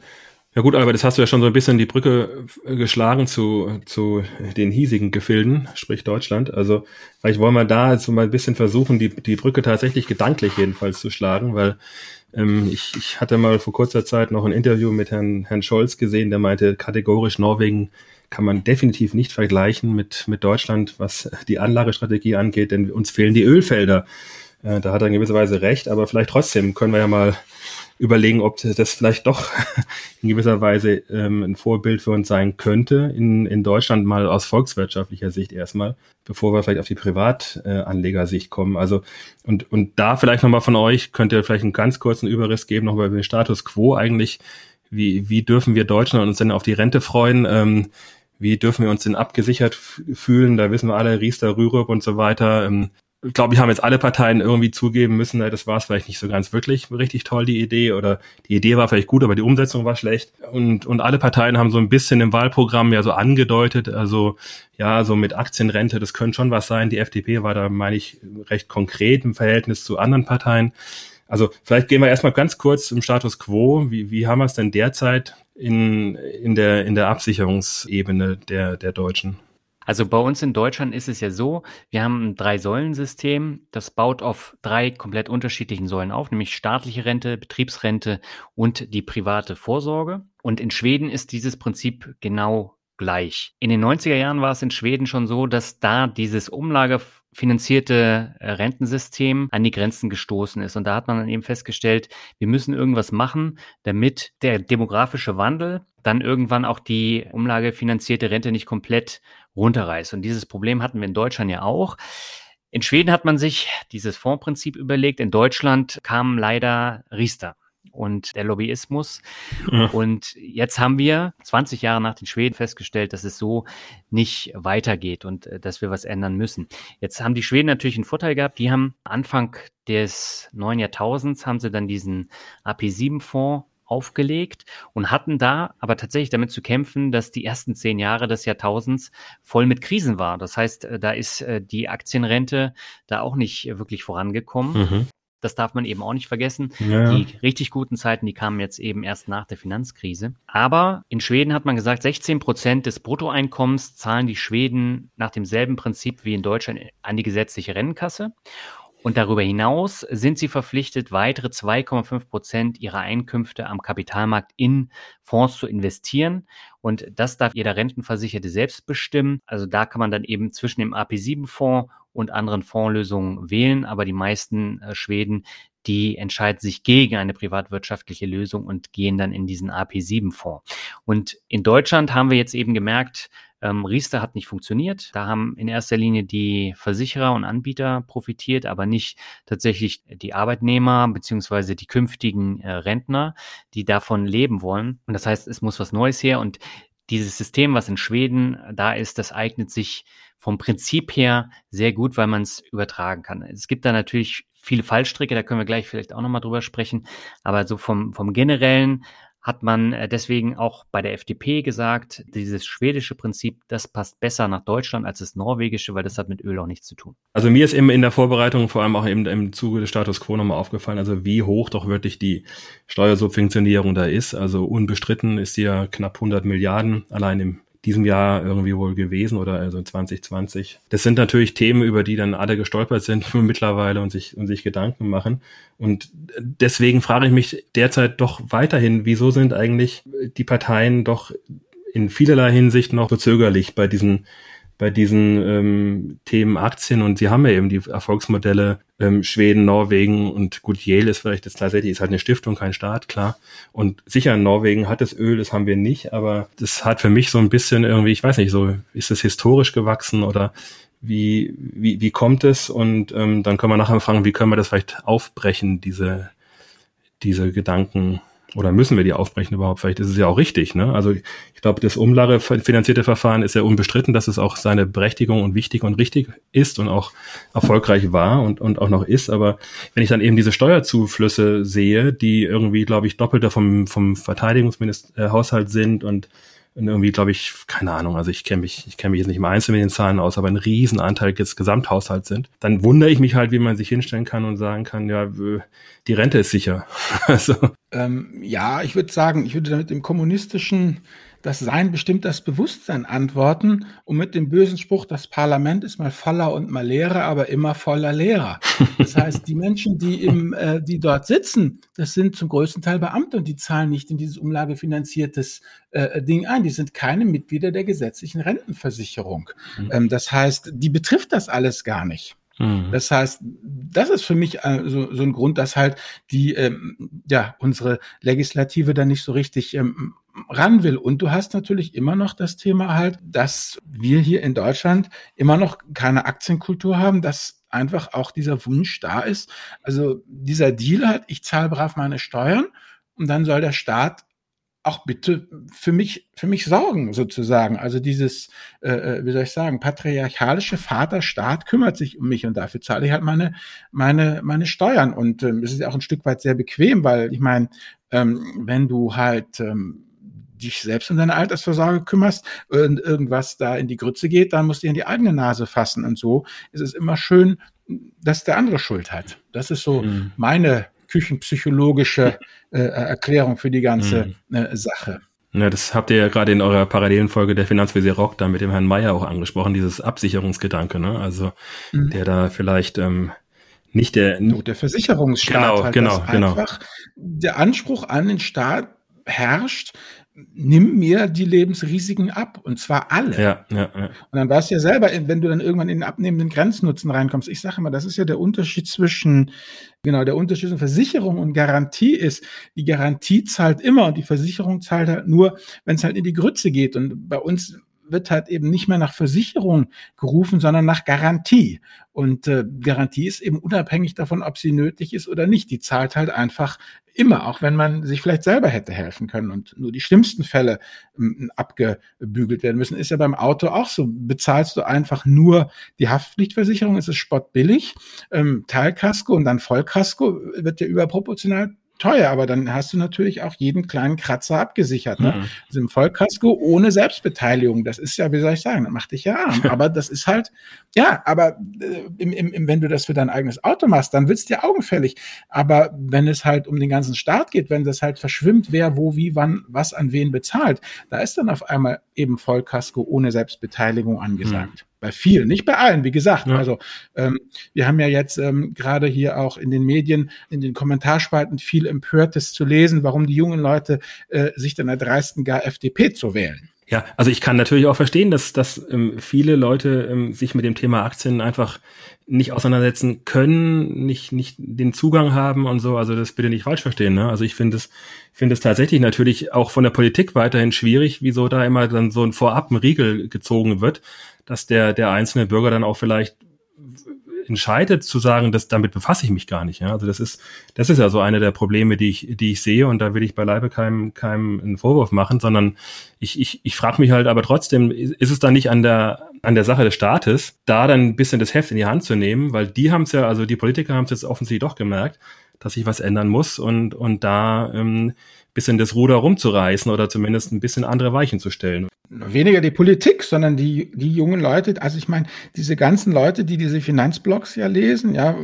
Ja gut, aber das hast du ja schon so ein bisschen die Brücke äh, geschlagen zu, zu den hiesigen Gefilden, sprich Deutschland. Also vielleicht wollen wir da jetzt mal ein bisschen versuchen, die, die Brücke tatsächlich gedanklich jedenfalls zu schlagen, weil ähm, ich, ich hatte mal vor kurzer Zeit noch ein Interview mit Herrn, Herrn Scholz gesehen, der meinte, kategorisch Norwegen kann man definitiv nicht vergleichen mit, mit Deutschland, was die Anlagestrategie angeht, denn uns fehlen die Ölfelder. Äh, da hat er in gewisser Weise recht, aber vielleicht trotzdem können wir ja mal überlegen, ob das vielleicht doch *laughs* in gewisser Weise ähm, ein Vorbild für uns sein könnte, in, in Deutschland mal aus volkswirtschaftlicher Sicht erstmal, bevor wir vielleicht auf die Privatanlegersicht kommen. Also und, und da vielleicht nochmal von euch, könnt ihr vielleicht einen ganz kurzen Überriss geben, nochmal über den Status quo eigentlich. Wie, wie dürfen wir Deutschen uns denn auf die Rente freuen? Ähm, wie dürfen wir uns denn abgesichert fühlen? Da wissen wir alle, Riester, Rürup und so weiter. Ähm, glaube ich, haben jetzt alle Parteien irgendwie zugeben müssen, das war es vielleicht nicht so ganz wirklich richtig toll, die Idee, oder die Idee war vielleicht gut, aber die Umsetzung war schlecht. Und, und alle Parteien haben so ein bisschen im Wahlprogramm ja so angedeutet, also ja, so mit Aktienrente, das könnte schon was sein. Die FDP war da, meine ich, recht konkret im Verhältnis zu anderen Parteien. Also vielleicht gehen wir erstmal ganz kurz im Status quo. Wie, wie haben wir es denn derzeit in, in, der, in der Absicherungsebene der, der Deutschen? Also bei uns in Deutschland ist es ja so, wir haben ein Drei-Säulen-System, das baut auf drei komplett unterschiedlichen Säulen auf, nämlich staatliche Rente, Betriebsrente und die private Vorsorge. Und in Schweden ist dieses Prinzip genau gleich. In den 90er Jahren war es in Schweden schon so, dass da dieses umlagefinanzierte äh, Rentensystem an die Grenzen gestoßen ist. Und da hat man dann eben festgestellt, wir müssen irgendwas machen, damit der demografische Wandel dann irgendwann auch die umlagefinanzierte Rente nicht komplett runterreißt. Und dieses Problem hatten wir in Deutschland ja auch. In Schweden hat man sich dieses Fondsprinzip überlegt. In Deutschland kam leider Riester und der Lobbyismus. Ja. Und jetzt haben wir 20 Jahre nach den Schweden festgestellt, dass es so nicht weitergeht und äh, dass wir was ändern müssen. Jetzt haben die Schweden natürlich einen Vorteil gehabt. Die haben Anfang des neuen Jahrtausends haben sie dann diesen AP7-Fonds aufgelegt und hatten da aber tatsächlich damit zu kämpfen, dass die ersten zehn Jahre des Jahrtausends voll mit Krisen war. Das heißt, äh, da ist äh, die Aktienrente da auch nicht wirklich vorangekommen. Mhm. Das darf man eben auch nicht vergessen. Ja. Die richtig guten Zeiten, die kamen jetzt eben erst nach der Finanzkrise. Aber in Schweden hat man gesagt, 16 Prozent des Bruttoeinkommens zahlen die Schweden nach demselben Prinzip wie in Deutschland an die gesetzliche Rennkasse. Und darüber hinaus sind sie verpflichtet, weitere 2,5 Prozent ihrer Einkünfte am Kapitalmarkt in Fonds zu investieren. Und das darf jeder Rentenversicherte selbst bestimmen. Also da kann man dann eben zwischen dem AP7-Fonds und anderen Fondslösungen wählen. Aber die meisten äh, Schweden, die entscheiden sich gegen eine privatwirtschaftliche Lösung und gehen dann in diesen AP7-Fonds. Und in Deutschland haben wir jetzt eben gemerkt, ähm, Riester hat nicht funktioniert. Da haben in erster Linie die Versicherer und Anbieter profitiert, aber nicht tatsächlich die Arbeitnehmer beziehungsweise die künftigen äh, Rentner, die davon leben wollen. Und das heißt, es muss was Neues her. Und dieses System, was in Schweden da ist, das eignet sich vom Prinzip her sehr gut, weil man es übertragen kann. Es gibt da natürlich viele Fallstricke, da können wir gleich vielleicht auch nochmal drüber sprechen. Aber so vom, vom generellen hat man äh, deswegen auch bei der FDP gesagt, dieses schwedische Prinzip, das passt besser nach Deutschland als das norwegische, weil das hat mit Öl auch nichts zu tun. Also mir ist eben in der Vorbereitung, vor allem auch eben im Zuge des Status Quo nochmal aufgefallen, also wie hoch doch wirklich die Steuersubventionierung da ist. Also unbestritten ist sie ja knapp 100 Milliarden allein im diesem Jahr irgendwie wohl gewesen oder also 2020. Das sind natürlich Themen, über die dann alle gestolpert sind *laughs* mittlerweile und sich, und sich Gedanken machen. Und deswegen frage ich mich derzeit doch weiterhin, wieso sind eigentlich die Parteien doch in vielerlei Hinsicht noch so bei diesen bei diesen ähm, Themen Aktien und sie haben ja eben die Erfolgsmodelle ähm, Schweden, Norwegen und gut, Yale ist vielleicht jetzt tatsächlich, ist halt eine Stiftung, kein Staat, klar. Und sicher in Norwegen hat es Öl, das haben wir nicht, aber das hat für mich so ein bisschen irgendwie, ich weiß nicht, so ist es historisch gewachsen oder wie, wie, wie kommt es? Und ähm, dann können wir nachher fragen, wie können wir das vielleicht aufbrechen, diese, diese Gedanken oder müssen wir die aufbrechen überhaupt? Vielleicht ist es ja auch richtig. Ne? Also ich glaube, das Umlage finanzierte Verfahren ist ja unbestritten, dass es auch seine Berechtigung und wichtig und richtig ist und auch erfolgreich war und, und auch noch ist. Aber wenn ich dann eben diese Steuerzuflüsse sehe, die irgendwie, glaube ich, doppelter vom, vom Verteidigungshaushalt sind und und irgendwie, glaube ich, keine Ahnung, also ich kenne mich, ich kenne mich jetzt nicht im Einzelnen mit den Zahlen aus, aber ein Riesenanteil des Gesamthaushalts sind, dann wundere ich mich halt, wie man sich hinstellen kann und sagen kann, ja, die Rente ist sicher. *laughs* also. Ähm, ja, ich würde sagen, ich würde damit im kommunistischen das Sein bestimmt das Bewusstsein antworten und mit dem bösen Spruch, das Parlament ist mal voller und mal leerer, aber immer voller Lehrer. Das *laughs* heißt, die Menschen, die, im, äh, die dort sitzen, das sind zum größten Teil Beamte und die zahlen nicht in dieses umlagefinanziertes äh, Ding ein. Die sind keine Mitglieder der gesetzlichen Rentenversicherung. Mhm. Ähm, das heißt, die betrifft das alles gar nicht. Mhm. Das heißt, das ist für mich äh, so, so ein Grund, dass halt die, ähm, ja, unsere Legislative da nicht so richtig ähm, ran will. Und du hast natürlich immer noch das Thema halt, dass wir hier in Deutschland immer noch keine Aktienkultur haben, dass einfach auch dieser Wunsch da ist. Also dieser Deal halt, ich zahle brav meine Steuern und dann soll der Staat auch bitte für mich, für mich sorgen, sozusagen. Also dieses, äh, äh wie soll ich sagen, patriarchalische Vaterstaat kümmert sich um mich und dafür zahle ich halt meine, meine, meine Steuern. Und ähm, es ist ja auch ein Stück weit sehr bequem, weil ich meine, ähm, wenn du halt ähm, dich selbst um deine Altersvorsorge kümmerst und irgendwas da in die Grütze geht, dann musst du in die eigene Nase fassen. Und so ist es immer schön, dass der andere Schuld hat. Das ist so mhm. meine küchenpsychologische *laughs* äh, Erklärung für die ganze mhm. äh, Sache. Ja, das habt ihr ja gerade in eurer parallelen Folge der Finanzvisier Rock da mit dem Herrn Meyer auch angesprochen, dieses Absicherungsgedanke, ne? Also mhm. der da vielleicht ähm, nicht der no, der Versicherungsstaat genau, halt, genau, genau. einfach der Anspruch an den Staat herrscht, nimm mir die Lebensrisiken ab und zwar alle. Ja, ja, ja. Und dann weißt du ja selber, wenn du dann irgendwann in den abnehmenden Grenznutzen reinkommst. Ich sage immer, das ist ja der Unterschied zwischen genau der Unterschied zwischen Versicherung und Garantie ist, die Garantie zahlt immer und die Versicherung zahlt halt nur, wenn es halt in die Grütze geht. Und bei uns wird halt eben nicht mehr nach Versicherung gerufen, sondern nach Garantie. Und äh, Garantie ist eben unabhängig davon, ob sie nötig ist oder nicht. Die zahlt halt einfach immer, auch wenn man sich vielleicht selber hätte helfen können und nur die schlimmsten Fälle ähm, abgebügelt werden müssen. Ist ja beim Auto auch so. Bezahlst du einfach nur die Haftpflichtversicherung, ist es spottbillig. Ähm, Teilkasko und dann Vollkasko wird ja überproportional teuer, aber dann hast du natürlich auch jeden kleinen Kratzer abgesichert. Ne? Mhm. Also im Vollkasko ohne Selbstbeteiligung. Das ist ja, wie soll ich sagen, das macht dich ja arm. *laughs* aber das ist halt, ja, aber äh, im, im, wenn du das für dein eigenes Auto machst, dann wird's dir augenfällig. Aber wenn es halt um den ganzen Staat geht, wenn das halt verschwimmt, wer wo, wie, wann, was an wen bezahlt, da ist dann auf einmal eben Vollkasko ohne Selbstbeteiligung angesagt. Mhm bei vielen, nicht bei allen, wie gesagt. Ja. Also ähm, wir haben ja jetzt ähm, gerade hier auch in den Medien, in den Kommentarspalten viel Empörtes zu lesen, warum die jungen Leute äh, sich dann erdreisten, gar FDP zu wählen. Ja, also ich kann natürlich auch verstehen, dass, dass ähm, viele Leute ähm, sich mit dem Thema Aktien einfach nicht auseinandersetzen können, nicht, nicht den Zugang haben und so. Also das bitte nicht falsch verstehen. Ne? Also ich finde es, finde es tatsächlich natürlich auch von der Politik weiterhin schwierig, wieso da immer dann so ein Vorab ein Riegel gezogen wird dass der, der einzelne Bürger dann auch vielleicht entscheidet zu sagen, dass damit befasse ich mich gar nicht. Ja? Also das ist, das ist ja so eine der Probleme, die ich, die ich sehe und da will ich beileibe keinem, keinem einen Vorwurf machen, sondern ich, ich, ich frage mich halt aber trotzdem, ist es dann nicht an der, an der Sache des Staates, da dann ein bisschen das Heft in die Hand zu nehmen, weil die haben es ja, also die Politiker haben es jetzt offensichtlich doch gemerkt, dass sich was ändern muss und, und da ähm, bisschen das Ruder rumzureißen oder zumindest ein bisschen andere Weichen zu stellen weniger die Politik, sondern die, die jungen Leute, also ich meine, diese ganzen Leute, die diese Finanzblogs ja lesen, ja,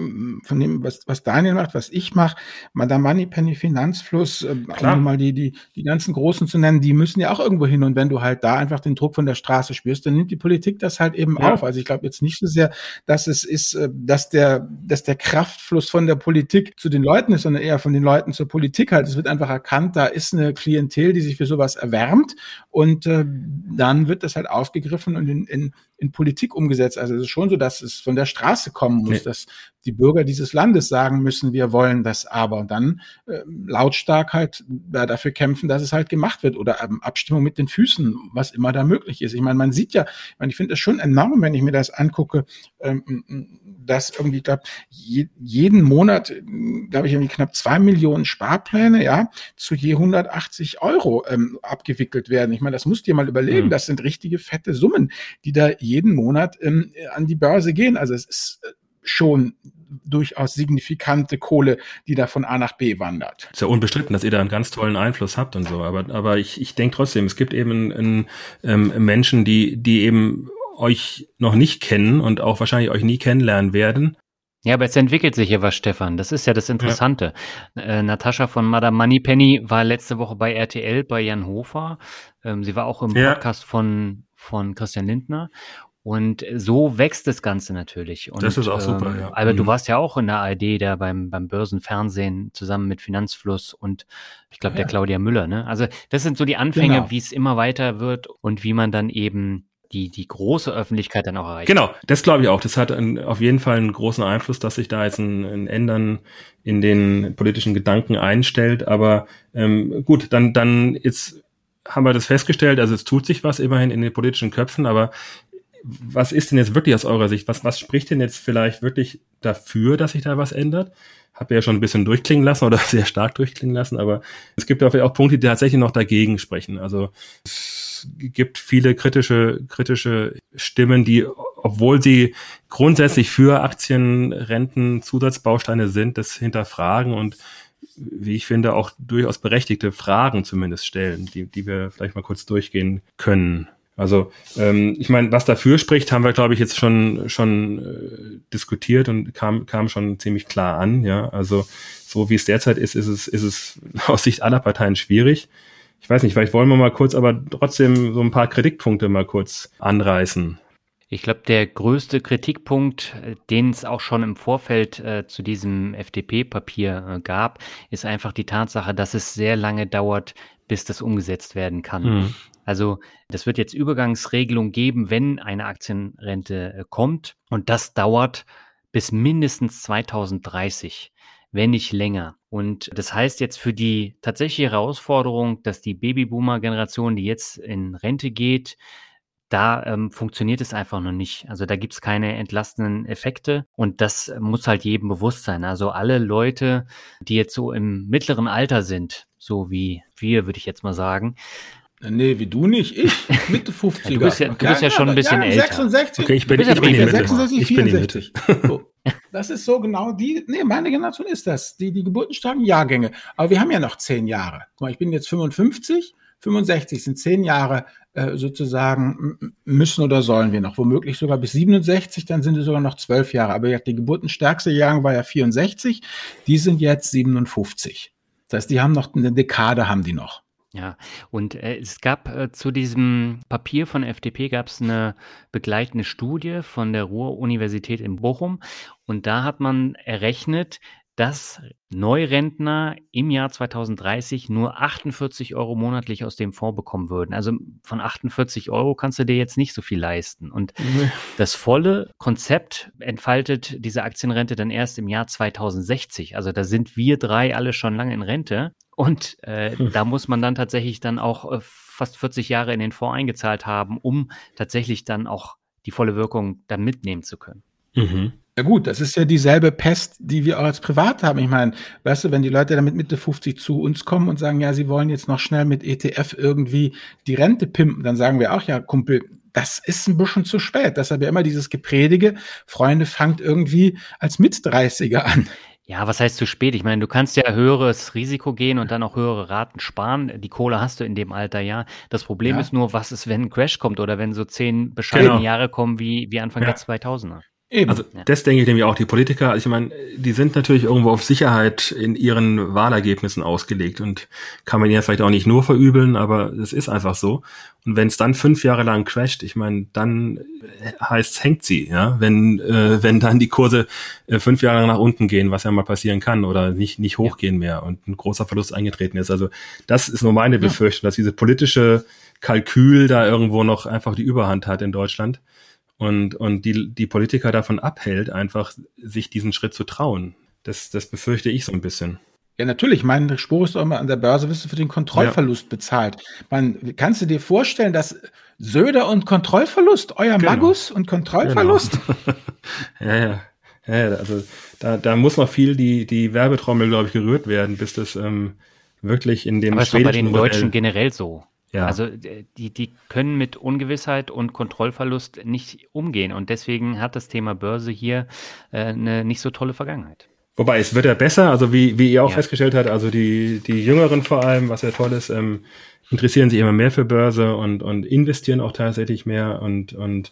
von dem, was, was Daniel macht, was ich mache, Madame Moneypenny, Finanzfluss, äh, um mal die, die, die ganzen Großen zu nennen, die müssen ja auch irgendwo hin. Und wenn du halt da einfach den Druck von der Straße spürst, dann nimmt die Politik das halt eben ja. auf. Also ich glaube jetzt nicht so sehr, dass es ist, äh, dass der, dass der Kraftfluss von der Politik zu den Leuten ist, sondern eher von den Leuten zur Politik halt. Es wird einfach erkannt, da ist eine Klientel, die sich für sowas erwärmt und äh, dann wird das halt aufgegriffen und in, in, in Politik umgesetzt. Also es ist schon so, dass es von der Straße kommen muss, nee. dass die Bürger dieses Landes sagen müssen, wir wollen das aber und dann äh, lautstark halt äh, dafür kämpfen, dass es halt gemacht wird oder ähm, Abstimmung mit den Füßen, was immer da möglich ist. Ich meine, man sieht ja, ich, meine, ich finde das schon enorm, wenn ich mir das angucke, ähm, dass irgendwie, ich glaube, je, jeden Monat, glaube ich, irgendwie knapp zwei Millionen Sparpläne, ja, zu je 180 Euro ähm, abgewickelt werden. Ich meine, das musst du dir mal überlegen. Mhm. Das sind richtige fette Summen, die da jeden Monat ähm, an die Börse gehen. Also es ist äh, schon durchaus signifikante Kohle, die da von A nach B wandert. Ist ja unbestritten, dass ihr da einen ganz tollen Einfluss habt und so. Aber, aber ich, ich denke trotzdem, es gibt eben einen, ähm, Menschen, die, die eben euch noch nicht kennen und auch wahrscheinlich euch nie kennenlernen werden. Ja, aber es entwickelt sich ja was, Stefan. Das ist ja das Interessante. Ja. Äh, Natascha von Madame Moneypenny war letzte Woche bei RTL bei Jan Hofer. Ähm, sie war auch im ja. Podcast von, von Christian Lindner. Und so wächst das Ganze natürlich. Und, das ist auch super, ähm, ja. Albert, mhm. du warst ja auch in der ARD da beim, beim Börsenfernsehen zusammen mit Finanzfluss und ich glaube ja. der Claudia Müller, ne? Also das sind so die Anfänge, genau. wie es immer weiter wird und wie man dann eben die, die große Öffentlichkeit dann auch erreicht. Genau, das glaube ich auch. Das hat ein, auf jeden Fall einen großen Einfluss, dass sich da jetzt ein, ein Ändern in den politischen Gedanken einstellt. Aber ähm, gut, dann, dann jetzt haben wir das festgestellt, also es tut sich was immerhin in den politischen Köpfen, aber was ist denn jetzt wirklich aus eurer Sicht? Was, was spricht denn jetzt vielleicht wirklich dafür, dass sich da was ändert? Habt ihr ja schon ein bisschen durchklingen lassen oder *laughs* sehr stark durchklingen lassen, aber es gibt auch Punkte, die tatsächlich noch dagegen sprechen. Also gibt viele kritische, kritische Stimmen, die, obwohl sie grundsätzlich für Aktien, Zusatzbausteine sind, das hinterfragen und wie ich finde, auch durchaus berechtigte Fragen zumindest stellen, die, die wir vielleicht mal kurz durchgehen können. Also ähm, ich meine, was dafür spricht, haben wir, glaube ich, jetzt schon schon äh, diskutiert und kam kam schon ziemlich klar an. Ja, also so wie es derzeit ist, ist es ist es *laughs* aus Sicht aller Parteien schwierig. Ich weiß nicht, vielleicht wollen wir mal kurz, aber trotzdem so ein paar Kritikpunkte mal kurz anreißen. Ich glaube, der größte Kritikpunkt, den es auch schon im Vorfeld äh, zu diesem FDP-Papier äh, gab, ist einfach die Tatsache, dass es sehr lange dauert, bis das umgesetzt werden kann. Mhm. Also das wird jetzt Übergangsregelung geben, wenn eine Aktienrente äh, kommt und das dauert bis mindestens 2030, wenn nicht länger. Und das heißt jetzt für die tatsächliche Herausforderung, dass die Babyboomer-Generation, die jetzt in Rente geht, da ähm, funktioniert es einfach noch nicht. Also da gibt es keine entlastenden Effekte und das muss halt jedem bewusst sein. Also alle Leute, die jetzt so im mittleren Alter sind, so wie wir, würde ich jetzt mal sagen, Nee, wie du nicht, ich, Mitte 50er. *laughs* Ja, du bist ja, du bist ja, schon ein bisschen ja, älter. 66. Okay, ich bin, ich bin in Mitte. 66, ich 64. Bin in Mitte. Das ist so genau die, nee, meine Generation ist das, die, die geburtenstarken Jahrgänge. Aber wir haben ja noch zehn Jahre. Ich bin jetzt 55, 65 sind zehn Jahre äh, sozusagen müssen oder sollen wir noch, womöglich sogar bis 67, dann sind es sogar noch zwölf Jahre. Aber die geburtenstärkste Jahrgang war ja 64, die sind jetzt 57. Das heißt, die haben noch eine Dekade, haben die noch. Ja, und äh, es gab äh, zu diesem Papier von FDP gab es eine begleitende Studie von der Ruhr-Universität in Bochum. Und da hat man errechnet, dass Neurentner im Jahr 2030 nur 48 Euro monatlich aus dem Fonds bekommen würden. Also von 48 Euro kannst du dir jetzt nicht so viel leisten. Und das volle Konzept entfaltet diese Aktienrente dann erst im Jahr 2060. Also da sind wir drei alle schon lange in Rente. Und äh, hm. da muss man dann tatsächlich dann auch äh, fast 40 Jahre in den Fonds eingezahlt haben, um tatsächlich dann auch die volle Wirkung dann mitnehmen zu können. Mhm. Ja gut, das ist ja dieselbe Pest, die wir auch als Privat haben. Ich meine, weißt du, wenn die Leute dann mit Mitte 50 zu uns kommen und sagen, ja, sie wollen jetzt noch schnell mit ETF irgendwie die Rente pimpen, dann sagen wir auch, ja, Kumpel, das ist ein bisschen zu spät. Deshalb ja immer dieses Gepredige, Freunde, fangt irgendwie als Mit-30er an. Ja, was heißt zu spät? Ich meine, du kannst ja höheres Risiko gehen und dann auch höhere Raten sparen. Die Kohle hast du in dem Alter ja. Das Problem ja. ist nur, was ist, wenn ein Crash kommt oder wenn so zehn bescheidene genau. Jahre kommen wie, wie Anfang ja. der 2000er. Eben. Also ja. das denke ich nämlich auch, die Politiker, also ich meine, die sind natürlich irgendwo auf Sicherheit in ihren Wahlergebnissen ausgelegt und kann man ja vielleicht auch nicht nur verübeln, aber es ist einfach so. Und wenn es dann fünf Jahre lang crasht, ich meine, dann heißt hängt sie, ja, wenn äh, wenn dann die Kurse äh, fünf Jahre lang nach unten gehen, was ja mal passieren kann oder nicht nicht hochgehen mehr und ein großer Verlust eingetreten ist. Also das ist nur meine Befürchtung, ja. dass diese politische Kalkül da irgendwo noch einfach die Überhand hat in Deutschland und, und die, die Politiker davon abhält, einfach sich diesen Schritt zu trauen. Das, das befürchte ich so ein bisschen. Ja, natürlich. Mein Spruch ist doch immer, an der Börse wirst du für den Kontrollverlust ja. bezahlt. Man, kannst du dir vorstellen, dass Söder und Kontrollverlust, euer genau. Magus und Kontrollverlust? Genau. *laughs* ja, ja. Ja, also da, da muss noch viel die, die Werbetrommel, glaube ich, gerührt werden, bis das ähm, wirklich in dem Aber ist doch bei den Modell Deutschen generell so. Ja. Also die, die können mit Ungewissheit und Kontrollverlust nicht umgehen und deswegen hat das Thema Börse hier äh, eine nicht so tolle Vergangenheit. Wobei es wird ja besser, also wie, wie ihr auch ja. festgestellt habt, also die, die Jüngeren vor allem, was ja toll ist, ähm, interessieren sich immer mehr für Börse und, und investieren auch tatsächlich mehr und, und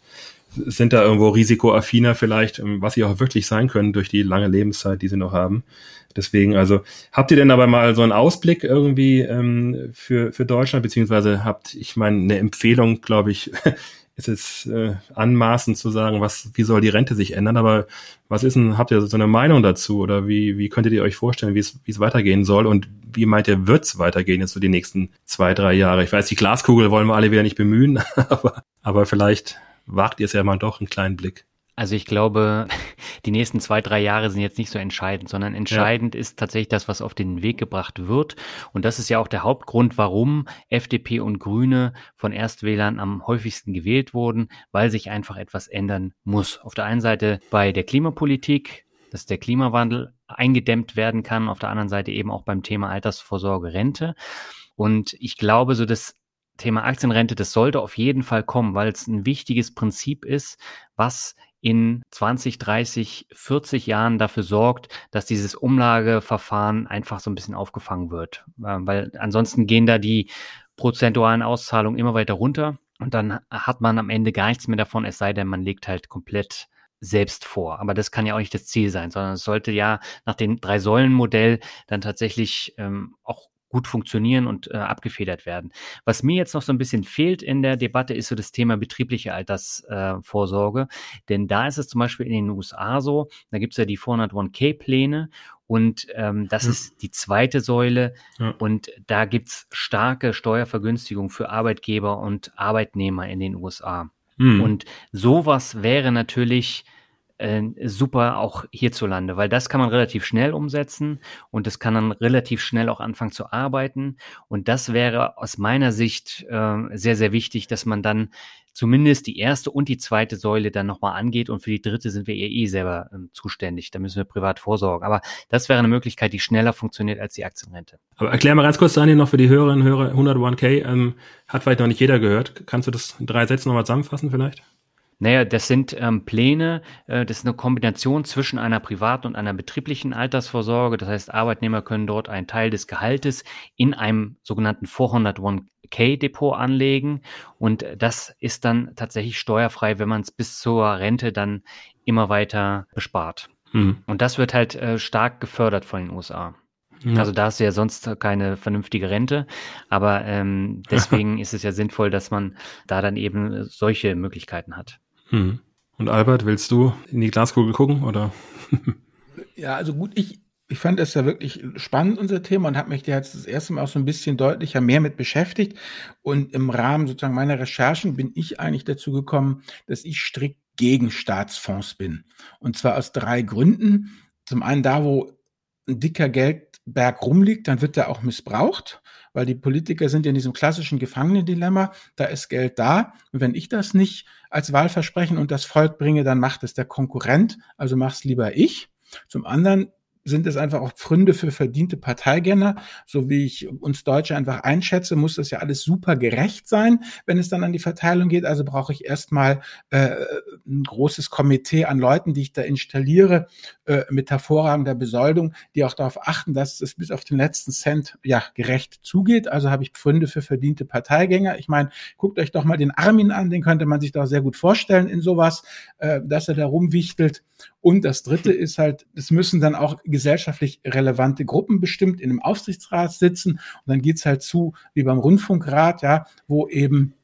sind da irgendwo risikoaffiner vielleicht, ähm, was sie auch wirklich sein können durch die lange Lebenszeit, die sie noch haben. Deswegen, also habt ihr denn aber mal so einen Ausblick irgendwie ähm, für, für Deutschland, beziehungsweise habt, ich meine, eine Empfehlung, glaube ich, *laughs* ist es äh, anmaßend zu sagen, was, wie soll die Rente sich ändern, aber was ist denn, habt ihr so eine Meinung dazu oder wie, wie könntet ihr euch vorstellen, wie es, wie es weitergehen soll und wie meint ihr, wird es weitergehen jetzt so die nächsten zwei, drei Jahre? Ich weiß, die Glaskugel wollen wir alle wieder nicht bemühen, *laughs* aber, aber vielleicht wagt ihr es ja mal doch einen kleinen Blick. Also ich glaube, *laughs* die nächsten zwei, drei Jahre sind jetzt nicht so entscheidend, sondern entscheidend ja. ist tatsächlich das, was auf den Weg gebracht wird. Und das ist ja auch der Hauptgrund, warum FDP und Grüne von Erstwählern am häufigsten gewählt wurden, weil sich einfach etwas ändern muss. Auf der einen Seite bei der Klimapolitik, dass der Klimawandel eingedämmt werden kann, auf der anderen Seite eben auch beim Thema Altersvorsorge, Rente. Und ich glaube, so das Thema Aktienrente, das sollte auf jeden Fall kommen, weil es ein wichtiges Prinzip ist, was in 20, 30, 40 Jahren dafür sorgt, dass dieses Umlageverfahren einfach so ein bisschen aufgefangen wird. Ähm, weil ansonsten gehen da die prozentualen Auszahlungen immer weiter runter und dann hat man am Ende gar nichts mehr davon, es sei denn, man legt halt komplett selbst vor. Aber das kann ja auch nicht das Ziel sein, sondern es sollte ja nach dem Drei-Säulen-Modell dann tatsächlich ähm, auch gut funktionieren und äh, abgefedert werden. Was mir jetzt noch so ein bisschen fehlt in der Debatte, ist so das Thema betriebliche Altersvorsorge. Äh, Denn da ist es zum Beispiel in den USA so, da gibt es ja die 401k-Pläne und ähm, das ja. ist die zweite Säule. Ja. Und da gibt's starke Steuervergünstigung für Arbeitgeber und Arbeitnehmer in den USA. Mhm. Und sowas wäre natürlich äh, super auch hierzulande, weil das kann man relativ schnell umsetzen und das kann dann relativ schnell auch anfangen zu arbeiten. Und das wäre aus meiner Sicht äh, sehr, sehr wichtig, dass man dann zumindest die erste und die zweite Säule dann nochmal angeht und für die dritte sind wir eh, eh selber ähm, zuständig. Da müssen wir privat vorsorgen. Aber das wäre eine Möglichkeit, die schneller funktioniert als die Aktienrente. Aber erklär mal ganz kurz, Daniel, noch für die Hörerinnen und Hörer, 101k ähm, hat vielleicht noch nicht jeder gehört. Kannst du das in drei Sätzen nochmal zusammenfassen vielleicht? Naja, das sind ähm, Pläne, äh, das ist eine Kombination zwischen einer privaten und einer betrieblichen Altersvorsorge. Das heißt, Arbeitnehmer können dort einen Teil des Gehaltes in einem sogenannten 401k-Depot anlegen und das ist dann tatsächlich steuerfrei, wenn man es bis zur Rente dann immer weiter bespart. Mhm. Und das wird halt äh, stark gefördert von den USA. Also da hast du ja sonst keine vernünftige Rente, aber ähm, *laughs* deswegen ist es ja sinnvoll, dass man da dann eben solche Möglichkeiten hat. Hm. Und Albert, willst du in die Glaskugel gucken oder? *laughs* ja, also gut, ich, ich fand das ja wirklich spannend, unser Thema, und habe mich da jetzt das erste Mal auch so ein bisschen deutlicher mehr mit beschäftigt. Und im Rahmen sozusagen meiner Recherchen bin ich eigentlich dazu gekommen, dass ich strikt gegen Staatsfonds bin. Und zwar aus drei Gründen. Zum einen da, wo ein dicker Geldberg rumliegt, dann wird er auch missbraucht weil die Politiker sind in diesem klassischen Gefangenendilemma, da ist Geld da. Und wenn ich das nicht als Wahlversprechen und das Volk bringe, dann macht es der Konkurrent, also mach's lieber ich. Zum anderen sind es einfach auch Pfründe für verdiente Parteigänger. So wie ich uns Deutsche einfach einschätze, muss das ja alles super gerecht sein, wenn es dann an die Verteilung geht. Also brauche ich erstmal äh, ein großes Komitee an Leuten, die ich da installiere, äh, mit hervorragender Besoldung, die auch darauf achten, dass es bis auf den letzten Cent ja gerecht zugeht. Also habe ich Pfründe für verdiente Parteigänger. Ich meine, guckt euch doch mal den Armin an, den könnte man sich doch sehr gut vorstellen in sowas, äh, dass er da rumwichtelt. Und das Dritte ist halt, es müssen dann auch gesellschaftlich relevante Gruppen bestimmt in einem Aufsichtsrat sitzen. Und dann geht's halt zu, wie beim Rundfunkrat, ja, wo eben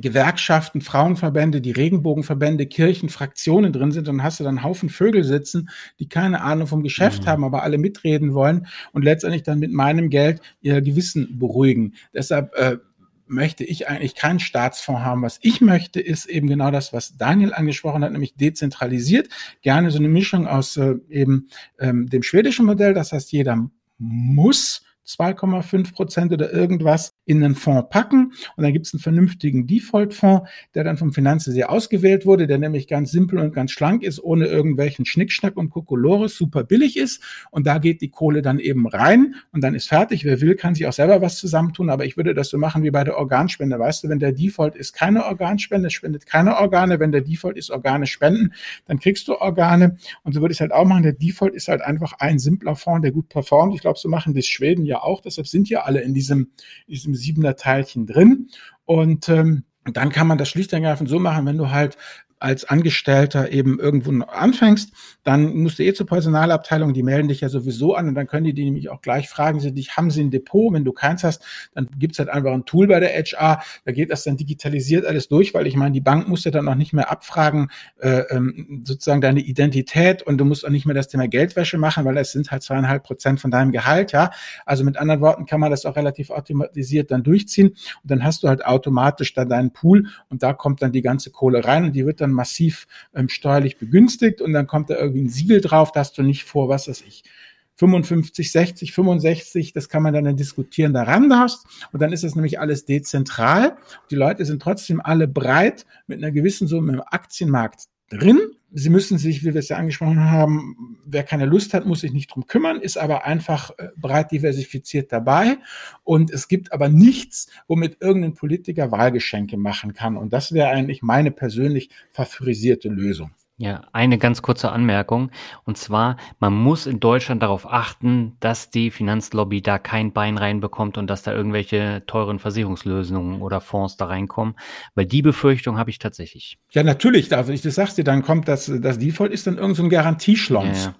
Gewerkschaften, Frauenverbände, die Regenbogenverbände, Kirchen, Fraktionen drin sind, dann hast du dann einen Haufen Vögel sitzen, die keine Ahnung vom Geschäft mhm. haben, aber alle mitreden wollen und letztendlich dann mit meinem Geld ihr Gewissen beruhigen. Deshalb äh, möchte ich eigentlich keinen Staatsfonds haben. Was ich möchte, ist eben genau das, was Daniel angesprochen hat, nämlich dezentralisiert. Gerne so eine Mischung aus äh, eben ähm, dem schwedischen Modell. Das heißt, jeder muss 2,5 Prozent oder irgendwas in einen Fonds packen und dann gibt es einen vernünftigen Default-Fonds, der dann vom Finanzsystem ausgewählt wurde, der nämlich ganz simpel und ganz schlank ist, ohne irgendwelchen Schnickschnack und Kokolores, super billig ist und da geht die Kohle dann eben rein und dann ist fertig. Wer will, kann sich auch selber was zusammentun, aber ich würde das so machen wie bei der Organspende. Weißt du, wenn der Default ist keine Organspende, spendet keine Organe. Wenn der Default ist Organe spenden, dann kriegst du Organe und so würde ich es halt auch machen. Der Default ist halt einfach ein simpler Fonds, der gut performt. Ich glaube, so machen das Schweden ja auch. Deshalb sind ja alle in diesem, diesem siebener Teilchen drin. Und ähm, dann kann man das schlicht und ergreifend so machen, wenn du halt als Angestellter eben irgendwo anfängst, dann musst du eh zur Personalabteilung, die melden dich ja sowieso an und dann können die, die nämlich auch gleich fragen, sie dich, haben sie ein Depot? Wenn du keins hast, dann gibt's halt einfach ein Tool bei der HR, da geht das dann digitalisiert alles durch, weil ich meine, die Bank muss ja dann auch nicht mehr abfragen, äh, ähm, sozusagen deine Identität und du musst auch nicht mehr das Thema Geldwäsche machen, weil es sind halt zweieinhalb Prozent von deinem Gehalt, ja. Also mit anderen Worten kann man das auch relativ automatisiert dann durchziehen und dann hast du halt automatisch da deinen Pool und da kommt dann die ganze Kohle rein und die wird dann dann massiv ähm, steuerlich begünstigt und dann kommt da irgendwie ein Siegel drauf, dass du nicht vor, was weiß ich, 55, 60, 65, das kann man dann diskutieren, daran darfst. Und dann ist das nämlich alles dezentral. Die Leute sind trotzdem alle breit mit einer gewissen Summe im Aktienmarkt drin. Sie müssen sich, wie wir es ja angesprochen haben, wer keine Lust hat, muss sich nicht drum kümmern, ist aber einfach äh, breit diversifiziert dabei. Und es gibt aber nichts, womit irgendein Politiker Wahlgeschenke machen kann. Und das wäre eigentlich meine persönlich favorisierte Lösung. Ja, eine ganz kurze Anmerkung. Und zwar, man muss in Deutschland darauf achten, dass die Finanzlobby da kein Bein reinbekommt und dass da irgendwelche teuren Versicherungslösungen oder Fonds da reinkommen. Weil die Befürchtung habe ich tatsächlich. Ja, natürlich. Also ich das sagst dir, dann kommt das, das Default ist dann irgendein so Garantieschlons. Ja, ja.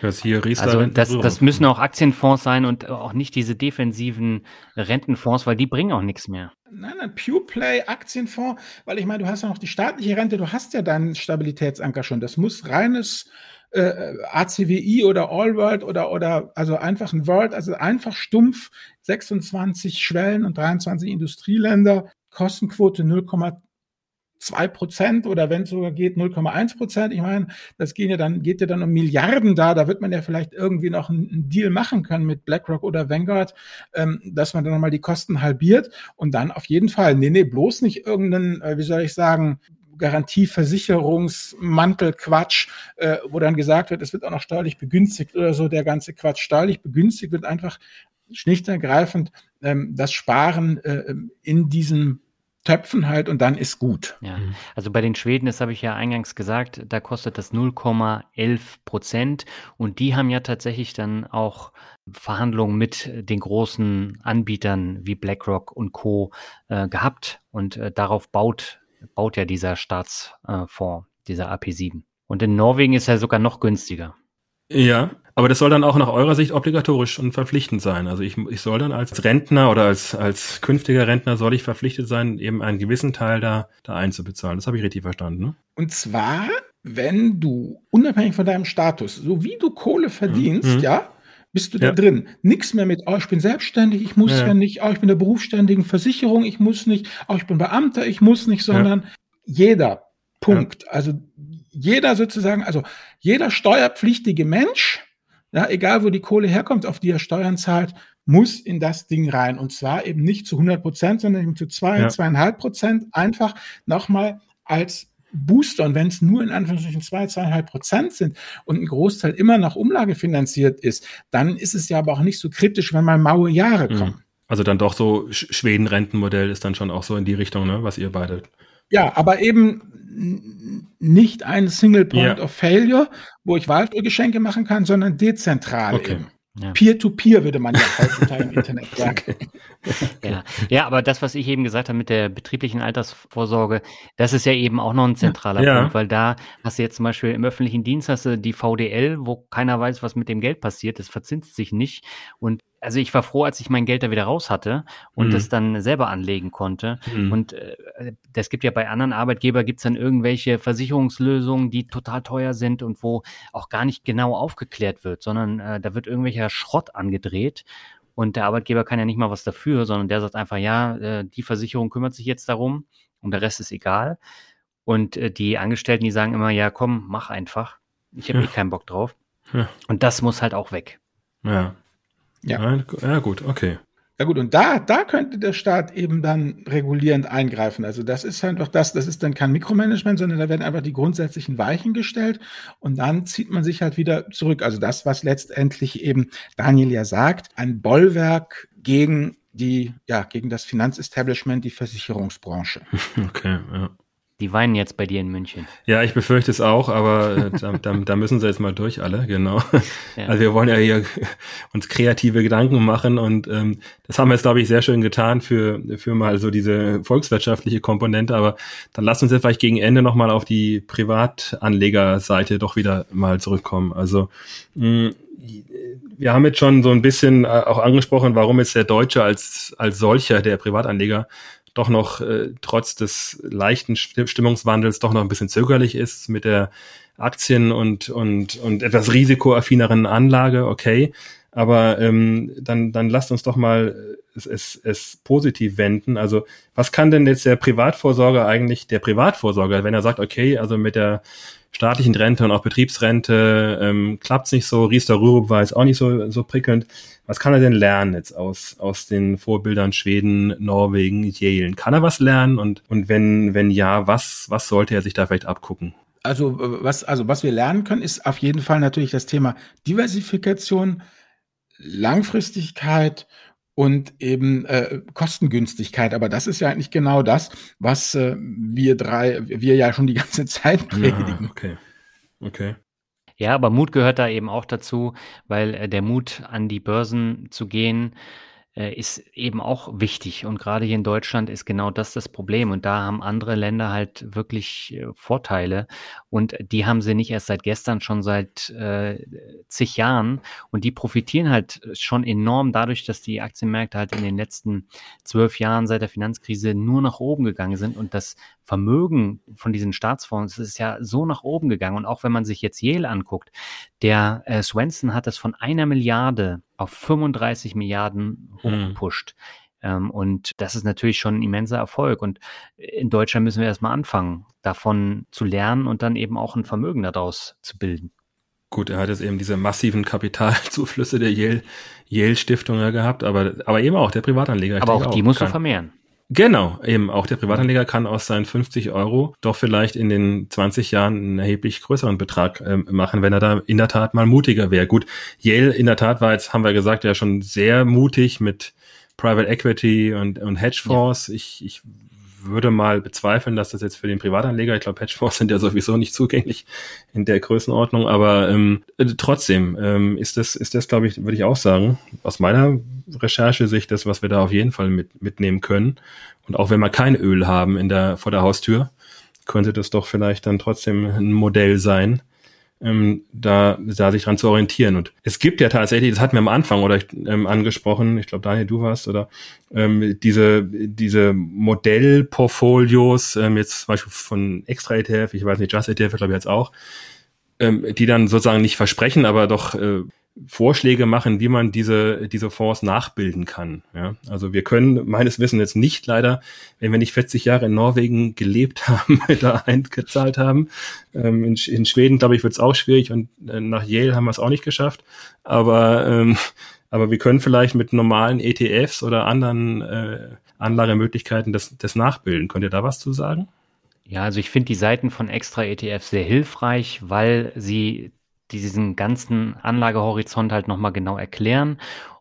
Das hier also das, das müssen auch Aktienfonds sein und auch nicht diese defensiven Rentenfonds, weil die bringen auch nichts mehr. Nein, nein, Pure Play Aktienfonds, weil ich meine, du hast ja noch die staatliche Rente, du hast ja deinen Stabilitätsanker schon. Das muss reines äh, ACWI oder All World oder, oder also einfach ein World, also einfach stumpf 26 Schwellen und 23 Industrieländer, Kostenquote 0,2 Prozent oder wenn es sogar geht 0,1 Prozent. Ich meine, das geht ja dann, geht ja dann um Milliarden da. Da wird man ja vielleicht irgendwie noch einen, Deal machen können mit BlackRock oder Vanguard, ähm, dass man dann nochmal die Kosten halbiert und dann auf jeden Fall, nee, nee, bloß nicht irgendeinen, äh, wie soll ich sagen, Garantieversicherungsmantelquatsch, äh, wo dann gesagt wird, es wird auch noch steuerlich begünstigt oder so, der ganze Quatsch. Steuerlich begünstigt wird einfach schlicht und ergreifend ähm, das Sparen äh, in diesen Töpfen halt und dann ist gut. Ja, mhm. also bei den Schweden, das habe ich ja eingangs gesagt, da kostet das 0,11 Prozent und die haben ja tatsächlich dann auch Verhandlungen mit den großen Anbietern wie BlackRock und Co. Äh, gehabt und äh, darauf baut baut ja dieser Staatsfonds, dieser AP7. Und in Norwegen ist er sogar noch günstiger. Ja, aber das soll dann auch nach eurer Sicht obligatorisch und verpflichtend sein. Also ich, ich soll dann als Rentner oder als, als künftiger Rentner soll ich verpflichtet sein, eben einen gewissen Teil da, da einzubezahlen. Das habe ich richtig verstanden, ne? Und zwar, wenn du unabhängig von deinem Status, so wie du Kohle verdienst, mhm. ja, bist du ja. da drin. Nichts mehr mit, oh, ich bin selbstständig, ich muss ja, ja nicht, oh, ich bin der berufsständigen Versicherung, ich muss nicht, oh, ich bin Beamter, ich muss nicht, sondern ja. jeder Punkt, also jeder sozusagen, also jeder steuerpflichtige Mensch, ja, egal wo die Kohle herkommt, auf die er Steuern zahlt, muss in das Ding rein. Und zwar eben nicht zu 100 Prozent, sondern eben zu zwei, zweieinhalb Prozent einfach nochmal als Booster und wenn es nur in Anführungsstrichen zwei, zweieinhalb Prozent sind und ein Großteil immer nach Umlage finanziert ist, dann ist es ja aber auch nicht so kritisch, wenn mal maue Jahre mhm. kommen. Also dann doch so Schweden-Rentenmodell ist dann schon auch so in die Richtung, ne, was ihr beide. Ja, aber eben nicht ein Single Point ja. of Failure, wo ich Wahlgeschenke machen kann, sondern dezentral okay. eben. Peer-to-Peer -peer würde man ja heutzutage im Internet *laughs* sagen. *laughs* Ja. ja, aber das, was ich eben gesagt habe mit der betrieblichen Altersvorsorge, das ist ja eben auch noch ein zentraler ja. Punkt, weil da hast du jetzt zum Beispiel im öffentlichen Dienst hast du die VDL, wo keiner weiß, was mit dem Geld passiert, das verzinst sich nicht und also ich war froh, als ich mein Geld da wieder raus hatte und mhm. das dann selber anlegen konnte. Mhm. Und äh, das gibt ja bei anderen Arbeitgeber gibt's dann irgendwelche Versicherungslösungen, die total teuer sind und wo auch gar nicht genau aufgeklärt wird, sondern äh, da wird irgendwelcher Schrott angedreht. Und der Arbeitgeber kann ja nicht mal was dafür, sondern der sagt einfach, ja, äh, die Versicherung kümmert sich jetzt darum und der Rest ist egal. Und äh, die Angestellten, die sagen immer, ja, komm, mach einfach. Ich habe ja. eh keinen Bock drauf. Ja. Und das muss halt auch weg. Ja, ja. ja, gut, okay. Ja gut, und da, da könnte der Staat eben dann regulierend eingreifen. Also das ist einfach das, das ist dann kein Mikromanagement, sondern da werden einfach die grundsätzlichen Weichen gestellt und dann zieht man sich halt wieder zurück. Also das, was letztendlich eben Daniel ja sagt, ein Bollwerk gegen die, ja, gegen das Finanzestablishment, die Versicherungsbranche. *laughs* Okay, ja. Die weinen jetzt bei dir in München. Ja, ich befürchte es auch, aber äh, da, da, da, müssen sie jetzt mal durch alle, genau. Ja. Also wir wollen ja hier uns kreative Gedanken machen und ähm, das haben wir jetzt, glaube ich, sehr schön getan für, für mal so diese volkswirtschaftliche Komponente, aber dann lass uns jetzt vielleicht gegen Ende nochmal auf die Privatanlegerseite doch wieder mal zurückkommen. Also mh, wir haben jetzt schon so ein bisschen äh, auch angesprochen, warum jetzt der Deutsche als, als solcher, der Privatanleger, doch noch äh, trotz des leichten Stimmungswandels doch noch ein bisschen zögerlich ist mit der Aktien und, und, und etwas risikoaffineren Anlage, okay. Aber ähm, dann, dann lasst uns doch mal es, es, es positiv wenden. Also was kann denn jetzt der Privatvorsorger eigentlich, der Privatvorsorger, wenn er sagt, okay, also mit der staatlichen Rente und auch Betriebsrente ähm, klappt nicht so, Riester Rürup war jetzt auch nicht so, so prickelnd. Was kann er denn lernen jetzt aus, aus den Vorbildern Schweden, Norwegen, Yale? Kann er was lernen? Und, und wenn, wenn ja, was, was sollte er sich da vielleicht abgucken? Also was, also was wir lernen können, ist auf jeden Fall natürlich das Thema Diversifikation, Langfristigkeit und eben äh, Kostengünstigkeit. Aber das ist ja eigentlich genau das, was äh, wir drei, wir ja schon die ganze Zeit predigen. Ja, okay. Okay. Ja, aber Mut gehört da eben auch dazu, weil äh, der Mut an die Börsen zu gehen, äh, ist eben auch wichtig. Und gerade hier in Deutschland ist genau das das Problem. Und da haben andere Länder halt wirklich äh, Vorteile. Und die haben sie nicht erst seit gestern, schon seit äh, zig Jahren. Und die profitieren halt schon enorm dadurch, dass die Aktienmärkte halt in den letzten zwölf Jahren seit der Finanzkrise nur nach oben gegangen sind. Und das Vermögen von diesen Staatsfonds ist ja so nach oben gegangen. Und auch wenn man sich jetzt Yale anguckt, der äh, Swenson hat das von einer Milliarde auf 35 Milliarden hm. hochgepusht. Mhm. Und das ist natürlich schon ein immenser Erfolg. Und in Deutschland müssen wir erstmal anfangen, davon zu lernen und dann eben auch ein Vermögen daraus zu bilden. Gut, er hat jetzt eben diese massiven Kapitalzuflüsse der Yale, Yale Stiftung ja gehabt, aber, aber eben auch der Privatanleger. Aber auch die musst du vermehren. Genau, eben auch der Privatanleger kann aus seinen 50 Euro doch vielleicht in den 20 Jahren einen erheblich größeren Betrag äh, machen, wenn er da in der Tat mal mutiger wäre. Gut, Yale in der Tat war jetzt, haben wir gesagt, ja schon sehr mutig mit Private Equity und, und Hedgefonds. Ja. Ich, ich würde mal bezweifeln, dass das jetzt für den Privatanleger, ich glaube, Hedgefonds sind ja sowieso nicht zugänglich in der Größenordnung, aber ähm, äh, trotzdem ähm, ist das, ist das, glaube ich, würde ich auch sagen, aus meiner Recherche-Sicht das, was wir da auf jeden Fall mit, mitnehmen können. Und auch wenn wir kein Öl haben in der, vor der Haustür, könnte das doch vielleicht dann trotzdem ein Modell sein, ähm, da, da sich dran zu orientieren. Und es gibt ja tatsächlich, das hatten wir am Anfang oder ähm, angesprochen, ich glaube Daniel, du warst, oder ähm, diese, diese Modellportfolios, ähm, jetzt zum Beispiel von Extra ETF, ich weiß nicht, Just ETF, glaube ich jetzt auch, ähm, die dann sozusagen nicht versprechen, aber doch äh, Vorschläge machen, wie man diese, diese Fonds nachbilden kann. Ja? Also wir können meines Wissens jetzt nicht leider, wenn wir nicht 40 Jahre in Norwegen gelebt *laughs* haben, da eingezahlt haben. Ähm, in, in, Schweden, glaube ich, wird es auch schwierig und äh, nach Yale haben wir es auch nicht geschafft. Aber, ähm, aber wir können vielleicht mit normalen ETFs oder anderen äh, Anlagemöglichkeiten das, das nachbilden. Könnt ihr da was zu sagen? Ja, also ich finde die Seiten von Extra ETF sehr hilfreich, weil sie diesen ganzen Anlagehorizont halt nochmal genau erklären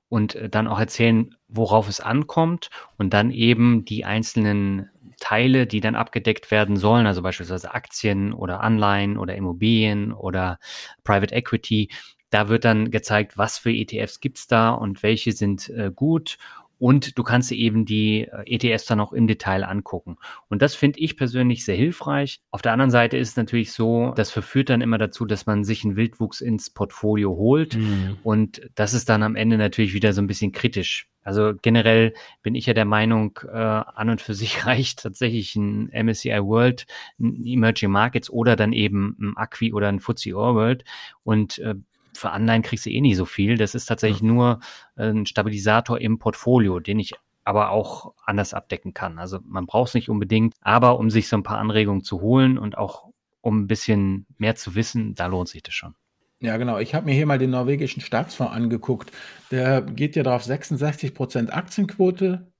und äh, dann auch erzählen, worauf es ankommt und dann eben die einzelnen Teile, die dann abgedeckt werden sollen, also beispielsweise Aktien oder Anleihen oder Immobilien oder Private Equity. Da wird dann gezeigt, was für ETFs gibt's da und welche sind äh, gut und du kannst dir eben die äh, ETFs dann auch im Detail angucken. Und das finde ich persönlich sehr hilfreich. Auf der anderen Seite ist es natürlich so, das verführt dann immer dazu, dass man sich einen Wildwuchs ins Portfolio holt. Mhm. Und das ist dann am Ende natürlich wieder so ein bisschen kritisch. Also generell bin ich ja der Meinung, äh, an und für sich *laughs* reicht tatsächlich ein MSCI World, ein Emerging Markets oder dann eben ein Acqui oder ein FTSE All World. Und äh, für Anleihen kriegst du eh nicht so viel. Das ist tatsächlich ja. nur äh, ein Stabilisator im Portfolio, den ich aber auch anders abdecken kann. Also man braucht es nicht unbedingt, aber um sich so ein paar Anregungen zu holen und auch um ein bisschen mehr zu wissen, da lohnt sich das schon. Ja, genau. Ich habe mir hier mal den norwegischen Staatsfonds angeguckt. Der geht ja drauf 66 Prozent Aktienquote,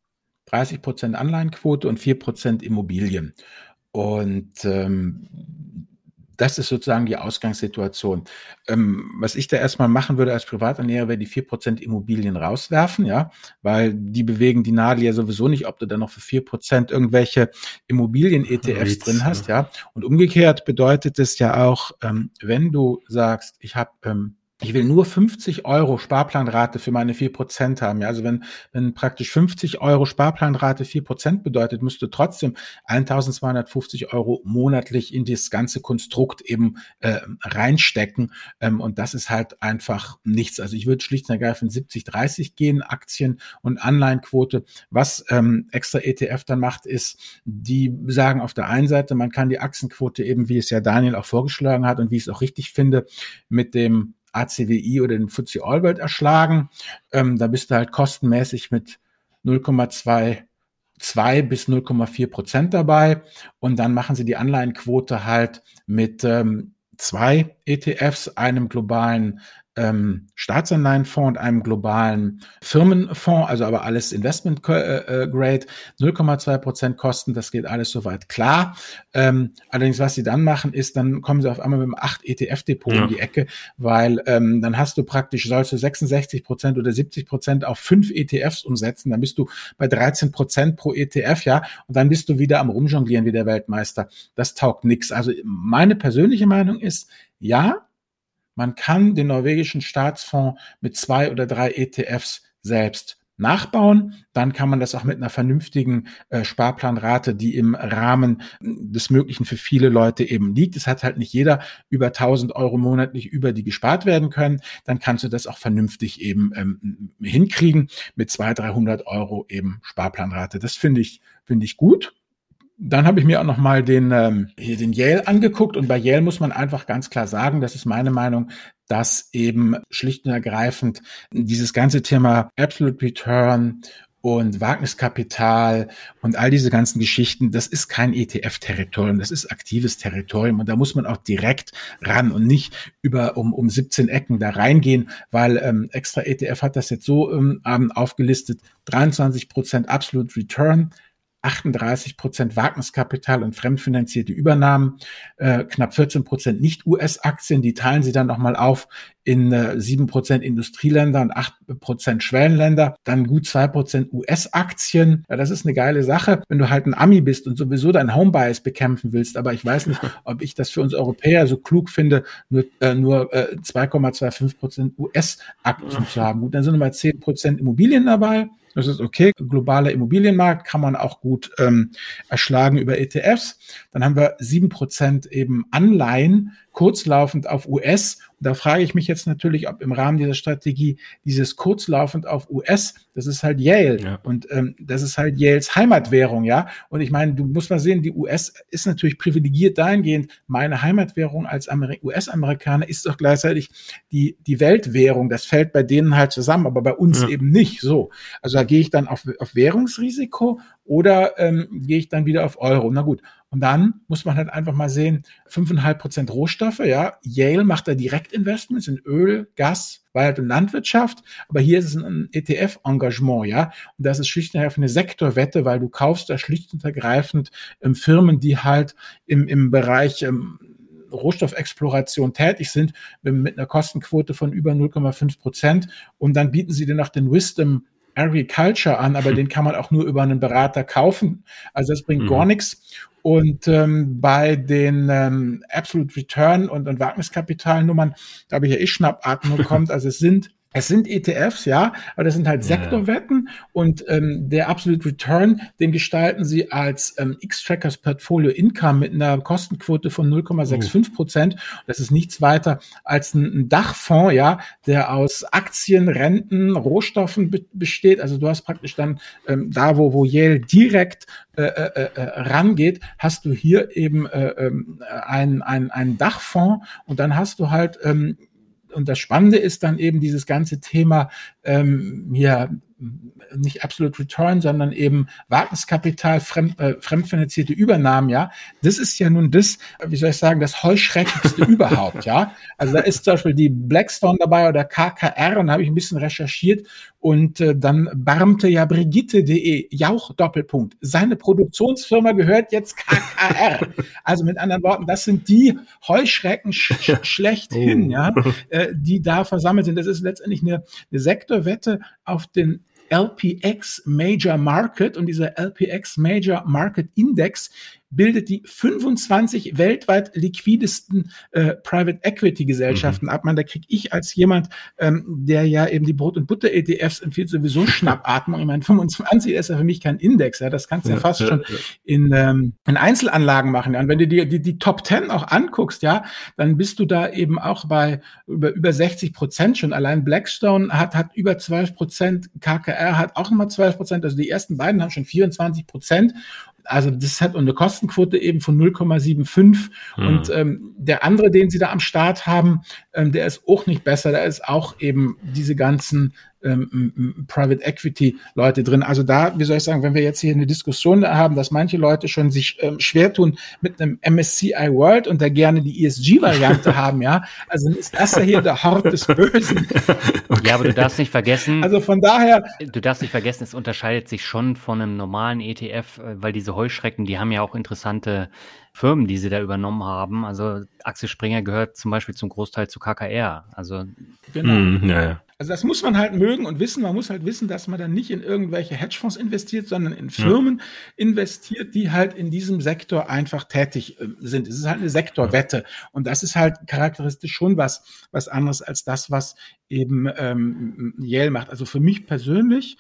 30 Prozent Anleihenquote und 4 Prozent Immobilien. Und ähm, das ist sozusagen die Ausgangssituation. Ähm, was ich da erstmal machen würde als Privatanleger, wäre die vier Prozent Immobilien rauswerfen, ja, weil die bewegen die Nadel ja sowieso nicht, ob du dann noch für vier Prozent irgendwelche Immobilien-ETFs drin hast, ja. Und umgekehrt bedeutet es ja auch, ähm, wenn du sagst, ich habe ähm, ich will nur 50 Euro Sparplanrate für meine 4% haben. Ja, also wenn, wenn praktisch 50 Euro Sparplanrate 4% bedeutet, müsst du trotzdem 1250 Euro monatlich in das ganze Konstrukt eben äh, reinstecken. Ähm, und das ist halt einfach nichts. Also ich würde schlicht und ergreifend 70-30 gehen, Aktien- und Anleihenquote. Was ähm, extra ETF dann macht, ist, die sagen auf der einen Seite, man kann die Aktienquote eben, wie es ja Daniel auch vorgeschlagen hat und wie ich es auch richtig finde, mit dem ACWI oder den FTSE All World erschlagen. Ähm, da bist du halt kostenmäßig mit 0,22 bis 0,4 Prozent dabei. Und dann machen sie die Anleihenquote halt mit ähm, zwei ETFs, einem globalen ähm, Staatsanleihenfonds und einem globalen Firmenfonds, also aber alles Investment äh, äh, Grade, 0,2 Prozent Kosten, das geht alles soweit klar. Ähm, allerdings, was sie dann machen, ist, dann kommen sie auf einmal mit einem 8 ETF-Depot ja. in die Ecke, weil ähm, dann hast du praktisch, sollst du 66 Prozent oder 70 Prozent auf fünf ETFs umsetzen, dann bist du bei 13 Prozent pro ETF, ja, und dann bist du wieder am Rumjonglieren wie der Weltmeister. Das taugt nix. Also meine persönliche Meinung ist, ja, man kann den norwegischen Staatsfonds mit zwei oder drei ETFs selbst nachbauen. Dann kann man das auch mit einer vernünftigen äh, Sparplanrate, die im Rahmen des Möglichen für viele Leute eben liegt. Es hat halt nicht jeder über 1000 Euro monatlich über die gespart werden können. Dann kannst du das auch vernünftig eben ähm, hinkriegen mit 200, 300 Euro eben Sparplanrate. Das finde ich, finde ich gut. Dann habe ich mir auch noch mal den ähm, hier den Yale angeguckt und bei Yale muss man einfach ganz klar sagen, das ist meine Meinung, dass eben schlicht und ergreifend dieses ganze Thema Absolute Return und Wagniskapital und all diese ganzen Geschichten, das ist kein ETF-Territorium, das ist aktives Territorium und da muss man auch direkt ran und nicht über um, um 17 Ecken da reingehen, weil ähm, extra ETF hat das jetzt so ähm, aufgelistet, 23 Prozent Absolute Return, 38 Prozent Wagniskapital und fremdfinanzierte Übernahmen, äh, knapp 14 Prozent Nicht-US-Aktien, die teilen sie dann nochmal auf in äh, 7 Prozent Industrieländer und 8 Prozent Schwellenländer, dann gut 2 Prozent US-Aktien. Ja, das ist eine geile Sache, wenn du halt ein Ami bist und sowieso dein Homebias bekämpfen willst. Aber ich weiß nicht, *laughs* ob ich das für uns Europäer so klug finde, nur, äh, nur äh, 2,25 Prozent US-Aktien *laughs* zu haben. Gut, dann sind nochmal 10 Prozent Immobilien dabei. Das ist okay. Globaler Immobilienmarkt kann man auch gut ähm, erschlagen über ETFs. Dann haben wir sieben Prozent eben Anleihen, kurzlaufend auf US. Und da frage ich mich jetzt natürlich, ob im Rahmen dieser Strategie dieses kurzlaufend auf US, das ist halt Yale ja. und ähm, das ist halt Yales Heimatwährung, ja. Und ich meine, du musst mal sehen, die US ist natürlich privilegiert dahingehend. Meine Heimatwährung als US-Amerikaner ist doch gleichzeitig die die Weltwährung. Das fällt bei denen halt zusammen, aber bei uns ja. eben nicht. So, also da gehe ich dann auf, auf Währungsrisiko oder ähm, gehe ich dann wieder auf Euro? Na gut. Und dann muss man halt einfach mal sehen, fünfeinhalb Prozent Rohstoffe, ja. Yale macht da Direktinvestments in Öl, Gas, Wald und Landwirtschaft. Aber hier ist es ein ETF-Engagement, ja. Und das ist schlicht und ergreifend eine Sektorwette, weil du kaufst da schlicht und ergreifend ähm, Firmen, die halt im, im Bereich ähm, Rohstoffexploration tätig sind, mit einer Kostenquote von über 0,5 Prozent. Und dann bieten sie dir noch den Wisdom Agriculture an, aber den kann man auch nur über einen Berater kaufen. Also das bringt mhm. gar nichts. Und ähm, bei den ähm, Absolute Return und, und Wagniskapitalnummern, da habe ich ja eh Schnappatmung *laughs* kommt. Also es sind es sind ETFs, ja, aber das sind halt Sektorwetten und ähm, der Absolute Return, den gestalten sie als ähm, X-Trackers Portfolio Income mit einer Kostenquote von 0,65 Prozent. Oh. Das ist nichts weiter als ein, ein, Dachfonds, ja, der aus Aktien, Renten, Rohstoffen be besteht. Also du hast praktisch dann ähm, da, wo, wo Yale direkt äh, äh, äh, rangeht, hast du hier eben äh, äh, ein, ein, ein Dachfonds und dann hast du halt ähm, und das Spannende ist dann eben dieses ganze Thema ähm, ja nicht Absolute Return, sondern eben Wagniskapital, fremd, äh, fremdfinanzierte Übernahmen, ja. Das ist ja nun das, wie soll ich sagen, das heuschreckigste *laughs* überhaupt, ja. Also da ist zum Beispiel die Blackstone dabei oder KKR und da habe ich ein bisschen recherchiert und äh, dann barmte ja Brigitte.de, Jauch Doppelpunkt. Seine Produktionsfirma gehört jetzt KKR. also mit anderen Worten, das sind die Heuschrecken sch *laughs* schlechthin, oh. ja, äh, die da versammelt sind. Das ist letztendlich eine, eine Sektorwette auf den LPX Major Market und dieser LPX Major Market Index bildet die 25 weltweit liquidesten äh, Private Equity Gesellschaften mhm. ab. Man, da kriege ich als jemand, ähm, der ja eben die Brot- und Butter-ETFs empfiehlt, sowieso *laughs* Schnappatmung. Ich meine, 25 ist ja für mich kein Index. Ja, das kannst du ja, ja fast ja, schon. In, ähm, in Einzelanlagen machen. Ja. Und wenn du dir die, die Top 10 auch anguckst, ja, dann bist du da eben auch bei über, über 60 Prozent schon. Allein Blackstone hat, hat über 12 Prozent, KKR hat auch nochmal 12 Prozent. Also die ersten beiden haben schon 24 Prozent also das hat eine Kostenquote eben von 0,75 hm. und ähm, der andere, den sie da am Start haben, ähm, der ist auch nicht besser. Da ist auch eben diese ganzen ähm, Private Equity Leute drin. Also da, wie soll ich sagen, wenn wir jetzt hier eine Diskussion haben, dass manche Leute schon sich ähm, schwer tun mit einem MSCI World und da gerne die ESG-Variante *laughs* haben, ja, also ist das ja hier der Hort des Bösen. *laughs* Okay. Ja, aber du darfst nicht vergessen. Also von daher. Du darfst nicht vergessen, es unterscheidet sich schon von einem normalen ETF, äh, weil diese Heuschrecken, die haben ja auch interessante Firmen, die sie da übernommen haben. Also Axel Springer gehört zum Beispiel zum Großteil zu KKR. Also genau. Mm, ja, ja. Also das muss man halt mögen und wissen. Man muss halt wissen, dass man dann nicht in irgendwelche Hedgefonds investiert, sondern in Firmen ja. investiert, die halt in diesem Sektor einfach tätig äh, sind. Es ist halt eine Sektorwette und das ist halt charakteristisch schon was, was anderes als das, was eben ähm, Yale macht. Also für mich persönlich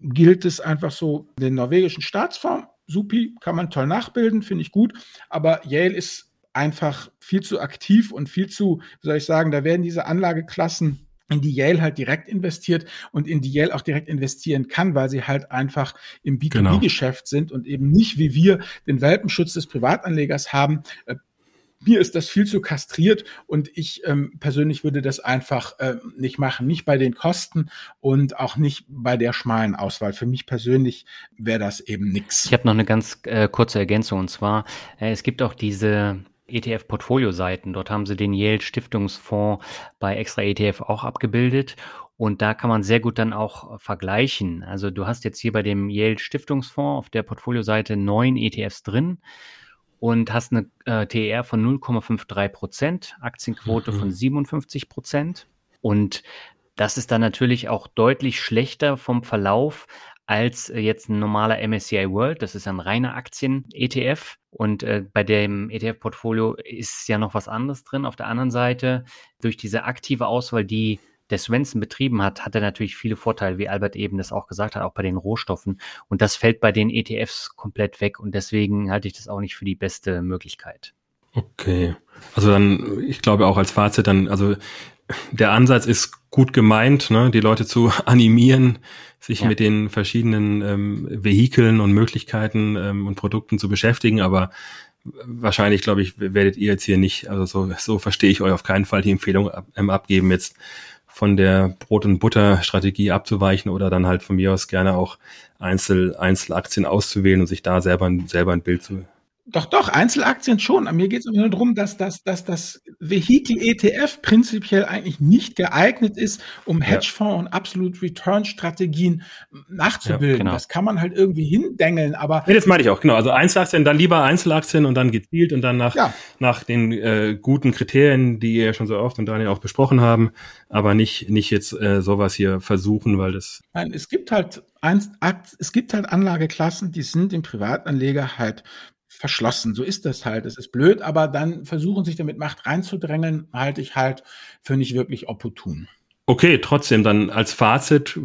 gilt es einfach so, den norwegischen Staatsfonds, supi, kann man toll nachbilden, finde ich gut, aber Yale ist einfach viel zu aktiv und viel zu, wie soll ich sagen, da werden diese Anlageklassen in die Yale halt direkt investiert und in die Yale auch direkt investieren kann, weil sie halt einfach im B2B-Geschäft genau. sind und eben nicht wie wir den Welpenschutz des Privatanlegers haben. Äh, mir ist das viel zu kastriert und ich ähm, persönlich würde das einfach äh, nicht machen, nicht bei den Kosten und auch nicht bei der schmalen Auswahl. Für mich persönlich wäre das eben nichts. Ich habe noch eine ganz äh, kurze Ergänzung und zwar, äh, es gibt auch diese ETF-Portfolio-Seiten. Dort haben sie den Yale Stiftungsfonds bei Extra ETF auch abgebildet. Und da kann man sehr gut dann auch vergleichen. Also du hast jetzt hier bei dem Yale Stiftungsfonds auf der Portfolio-Seite neun ETFs drin und hast eine äh, TER von 0,53 Prozent, Aktienquote mhm. von 57 Prozent. Und das ist dann natürlich auch deutlich schlechter vom Verlauf als äh, jetzt ein normaler MSCI World. Das ist ein reiner Aktien-ETF. Und äh, bei dem ETF-Portfolio ist ja noch was anderes drin. Auf der anderen Seite, durch diese aktive Auswahl, die der Svensson betrieben hat, hat er natürlich viele Vorteile, wie Albert eben das auch gesagt hat, auch bei den Rohstoffen. Und das fällt bei den ETFs komplett weg. Und deswegen halte ich das auch nicht für die beste Möglichkeit. Okay. Also dann, ich glaube auch als Fazit dann, also der Ansatz ist gut gemeint, ne, die Leute zu *laughs* animieren, sich ja. mit den verschiedenen ähm, Vehikeln und Möglichkeiten ähm, und Produkten zu beschäftigen, aber wahrscheinlich, glaube ich, werdet ihr jetzt hier nicht, also so, so verstehe ich euch auf keinen Fall die Empfehlung ab, ähm, abgeben, jetzt von der Brot- und Butter-Strategie abzuweichen oder dann halt von mir aus gerne auch Einzel, Einzelaktien auszuwählen und sich da selber, selber ein Bild zu, doch, doch, Einzelaktien schon. Mir geht es nur darum, dass, dass, dass das Vehikel ETF prinzipiell eigentlich nicht geeignet ist, um Hedgefonds und Absolute Return Strategien nachzubilden. Ja, genau. Das kann man halt irgendwie hindengeln, aber. Nee, das meine ich auch, genau. Also Einzelaktien, dann lieber Einzelaktien und dann gezielt und dann nach, ja. nach den äh, guten Kriterien, die ihr ja schon so oft und Daniel auch besprochen haben, aber nicht, nicht jetzt äh, sowas hier versuchen, weil das. Nein, es gibt halt eins, es gibt halt Anlageklassen, die sind dem Privatanleger halt verschlossen. So ist das halt. Es ist blöd, aber dann versuchen sich damit Macht reinzudrängeln, halte ich halt für nicht wirklich opportun. Okay, trotzdem dann als Fazit,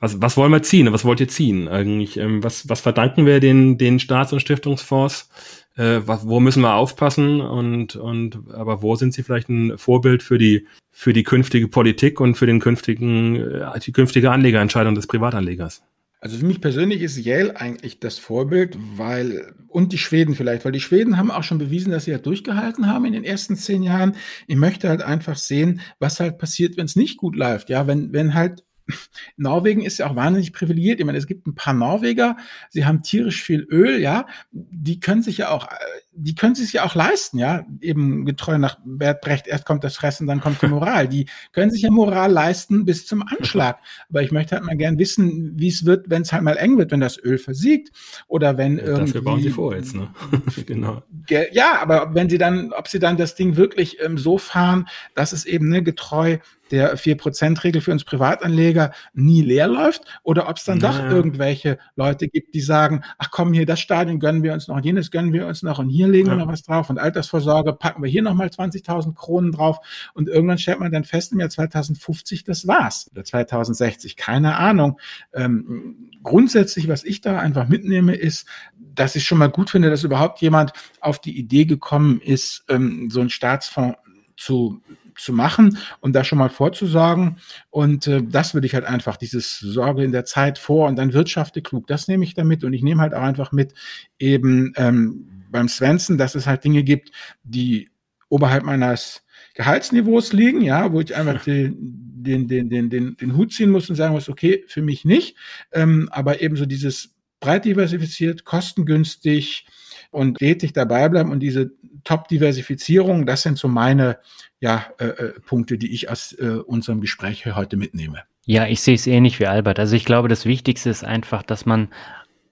was, was wollen wir ziehen? Was wollt ihr ziehen eigentlich? Ähm, was, was verdanken wir den, den Staats- und Stiftungsfonds? Äh, was, wo müssen wir aufpassen? Und, und aber wo sind sie vielleicht ein Vorbild für die, für die künftige Politik und für den künftigen, äh, die künftige Anlegerentscheidung des Privatanlegers? Also für mich persönlich ist Yale eigentlich das Vorbild, weil, und die Schweden vielleicht, weil die Schweden haben auch schon bewiesen, dass sie ja durchgehalten haben in den ersten zehn Jahren. Ich möchte halt einfach sehen, was halt passiert, wenn es nicht gut läuft. Ja, wenn, wenn halt *laughs* Norwegen ist ja auch wahnsinnig privilegiert. Ich meine, es gibt ein paar Norweger, sie haben tierisch viel Öl, ja. Die können sich ja auch, die können sich ja auch leisten, ja. Eben getreu nach Bert Brecht, erst kommt das Fressen, dann kommt die Moral. Die können sich ja Moral leisten bis zum Anschlag. Aber ich möchte halt mal gern wissen, wie es wird, wenn es halt mal eng wird, wenn das Öl versiegt oder wenn ja, irgendwie. Dafür bauen sie vor jetzt, ne? *laughs* genau. Ja, aber wenn sie dann, ob sie dann das Ding wirklich ähm, so fahren, dass es eben ne, getreu der 4%-Regel für uns Privatanleger nie leer läuft oder ob es dann naja. doch irgendwelche Leute gibt, die sagen, ach komm, hier das Stadion gönnen wir uns noch, jenes gönnen wir uns noch und hier legen ja. wir noch was drauf und Altersvorsorge packen wir hier nochmal 20.000 Kronen drauf und irgendwann stellt man dann fest, im Jahr 2050, das war's. Oder 2060, keine Ahnung. Ähm, grundsätzlich, was ich da einfach mitnehme, ist, dass ich schon mal gut finde, dass überhaupt jemand auf die Idee gekommen ist, ähm, so einen Staatsfonds zu zu machen und da schon mal vorzusorgen. Und äh, das würde ich halt einfach, dieses Sorge in der Zeit vor und dann wirtschafte klug, das nehme ich damit. Und ich nehme halt auch einfach mit eben ähm, beim Svensson, dass es halt Dinge gibt, die oberhalb meines Gehaltsniveaus liegen, ja, wo ich einfach *laughs* den, den, den, den, den, den Hut ziehen muss und sagen muss, okay, für mich nicht. Ähm, aber eben so dieses breit diversifiziert, kostengünstig und stetig dabei bleiben und diese Top-Diversifizierung, das sind so meine ja, äh, äh, Punkte, die ich aus äh, unserem Gespräch heute mitnehme. Ja, ich sehe es ähnlich wie Albert. Also ich glaube, das Wichtigste ist einfach, dass man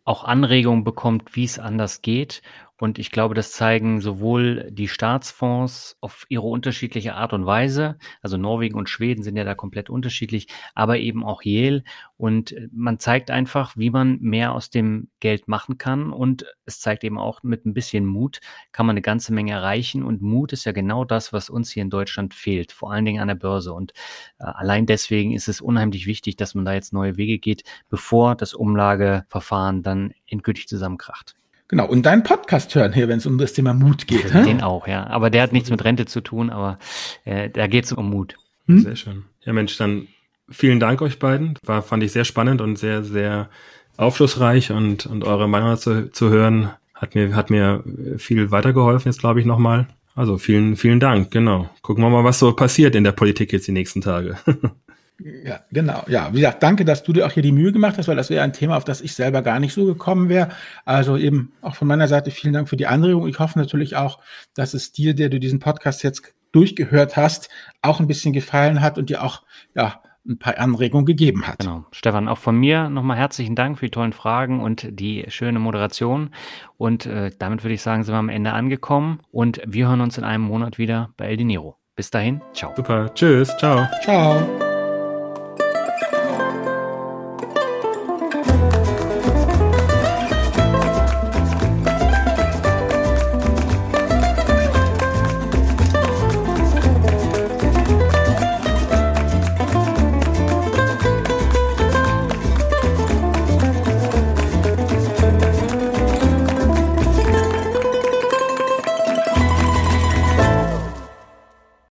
auch Anregungen bekommt, wie es anders geht Und ich glaube, das zeigen sowohl die Staatsfonds auf ihre unterschiedliche Art und Weise, also Norwegen und Schweden sind ja da komplett unterschiedlich, aber eben auch Yale. Und man zeigt einfach, wie man mehr aus dem Geld machen kann. Und es zeigt eben auch, mit ein bisschen Mut kann man eine ganze Menge erreichen. Und Mut ist ja genau das, was uns hier in Deutschland fehlt, vor allen Dingen an der Börse. Und äh, allein deswegen ist es unheimlich wichtig, dass man da jetzt neue Wege geht, bevor das Umlageverfahren dann endgültig zusammenkracht. Genau, und deinen Podcast hören hier, wenn es um das Thema Mut geht. Den auch, ja. Aber der hat nichts mit Rente zu tun, aber äh, da geht es um Mut. Hm? Sehr schön. Ja, Mensch, dann vielen Dank euch beiden. War, fand ich sehr spannend und sehr, sehr aufschlussreich und, und eure Meinung zu, zu hören hat mir, hat mir viel weitergeholfen jetzt, glaube ich, nochmal. Also vielen, vielen Dank, genau. Gucken wir mal, was so passiert in der Politik jetzt die nächsten Tage. *laughs* Ja, genau. Ja, wie gesagt, danke, dass du dir auch hier die Mühe gemacht hast, weil das wäre ein Thema, auf das ich selber gar nicht so gekommen wäre. Also eben auch von meiner Seite vielen Dank für die Anregung. Ich hoffe natürlich auch, dass es dir, der du diesen Podcast jetzt durchgehört hast, auch ein bisschen gefallen hat und dir auch, ja, ein paar Anregungen gegeben hat. Genau. Stefan, auch von mir nochmal herzlichen Dank für die tollen Fragen und die schöne Moderation. Und äh, damit würde ich sagen, sind wir am Ende angekommen und wir hören uns in einem Monat wieder bei El Dinero. Bis dahin, ciao. Super, tschüss, ciao. Ciao.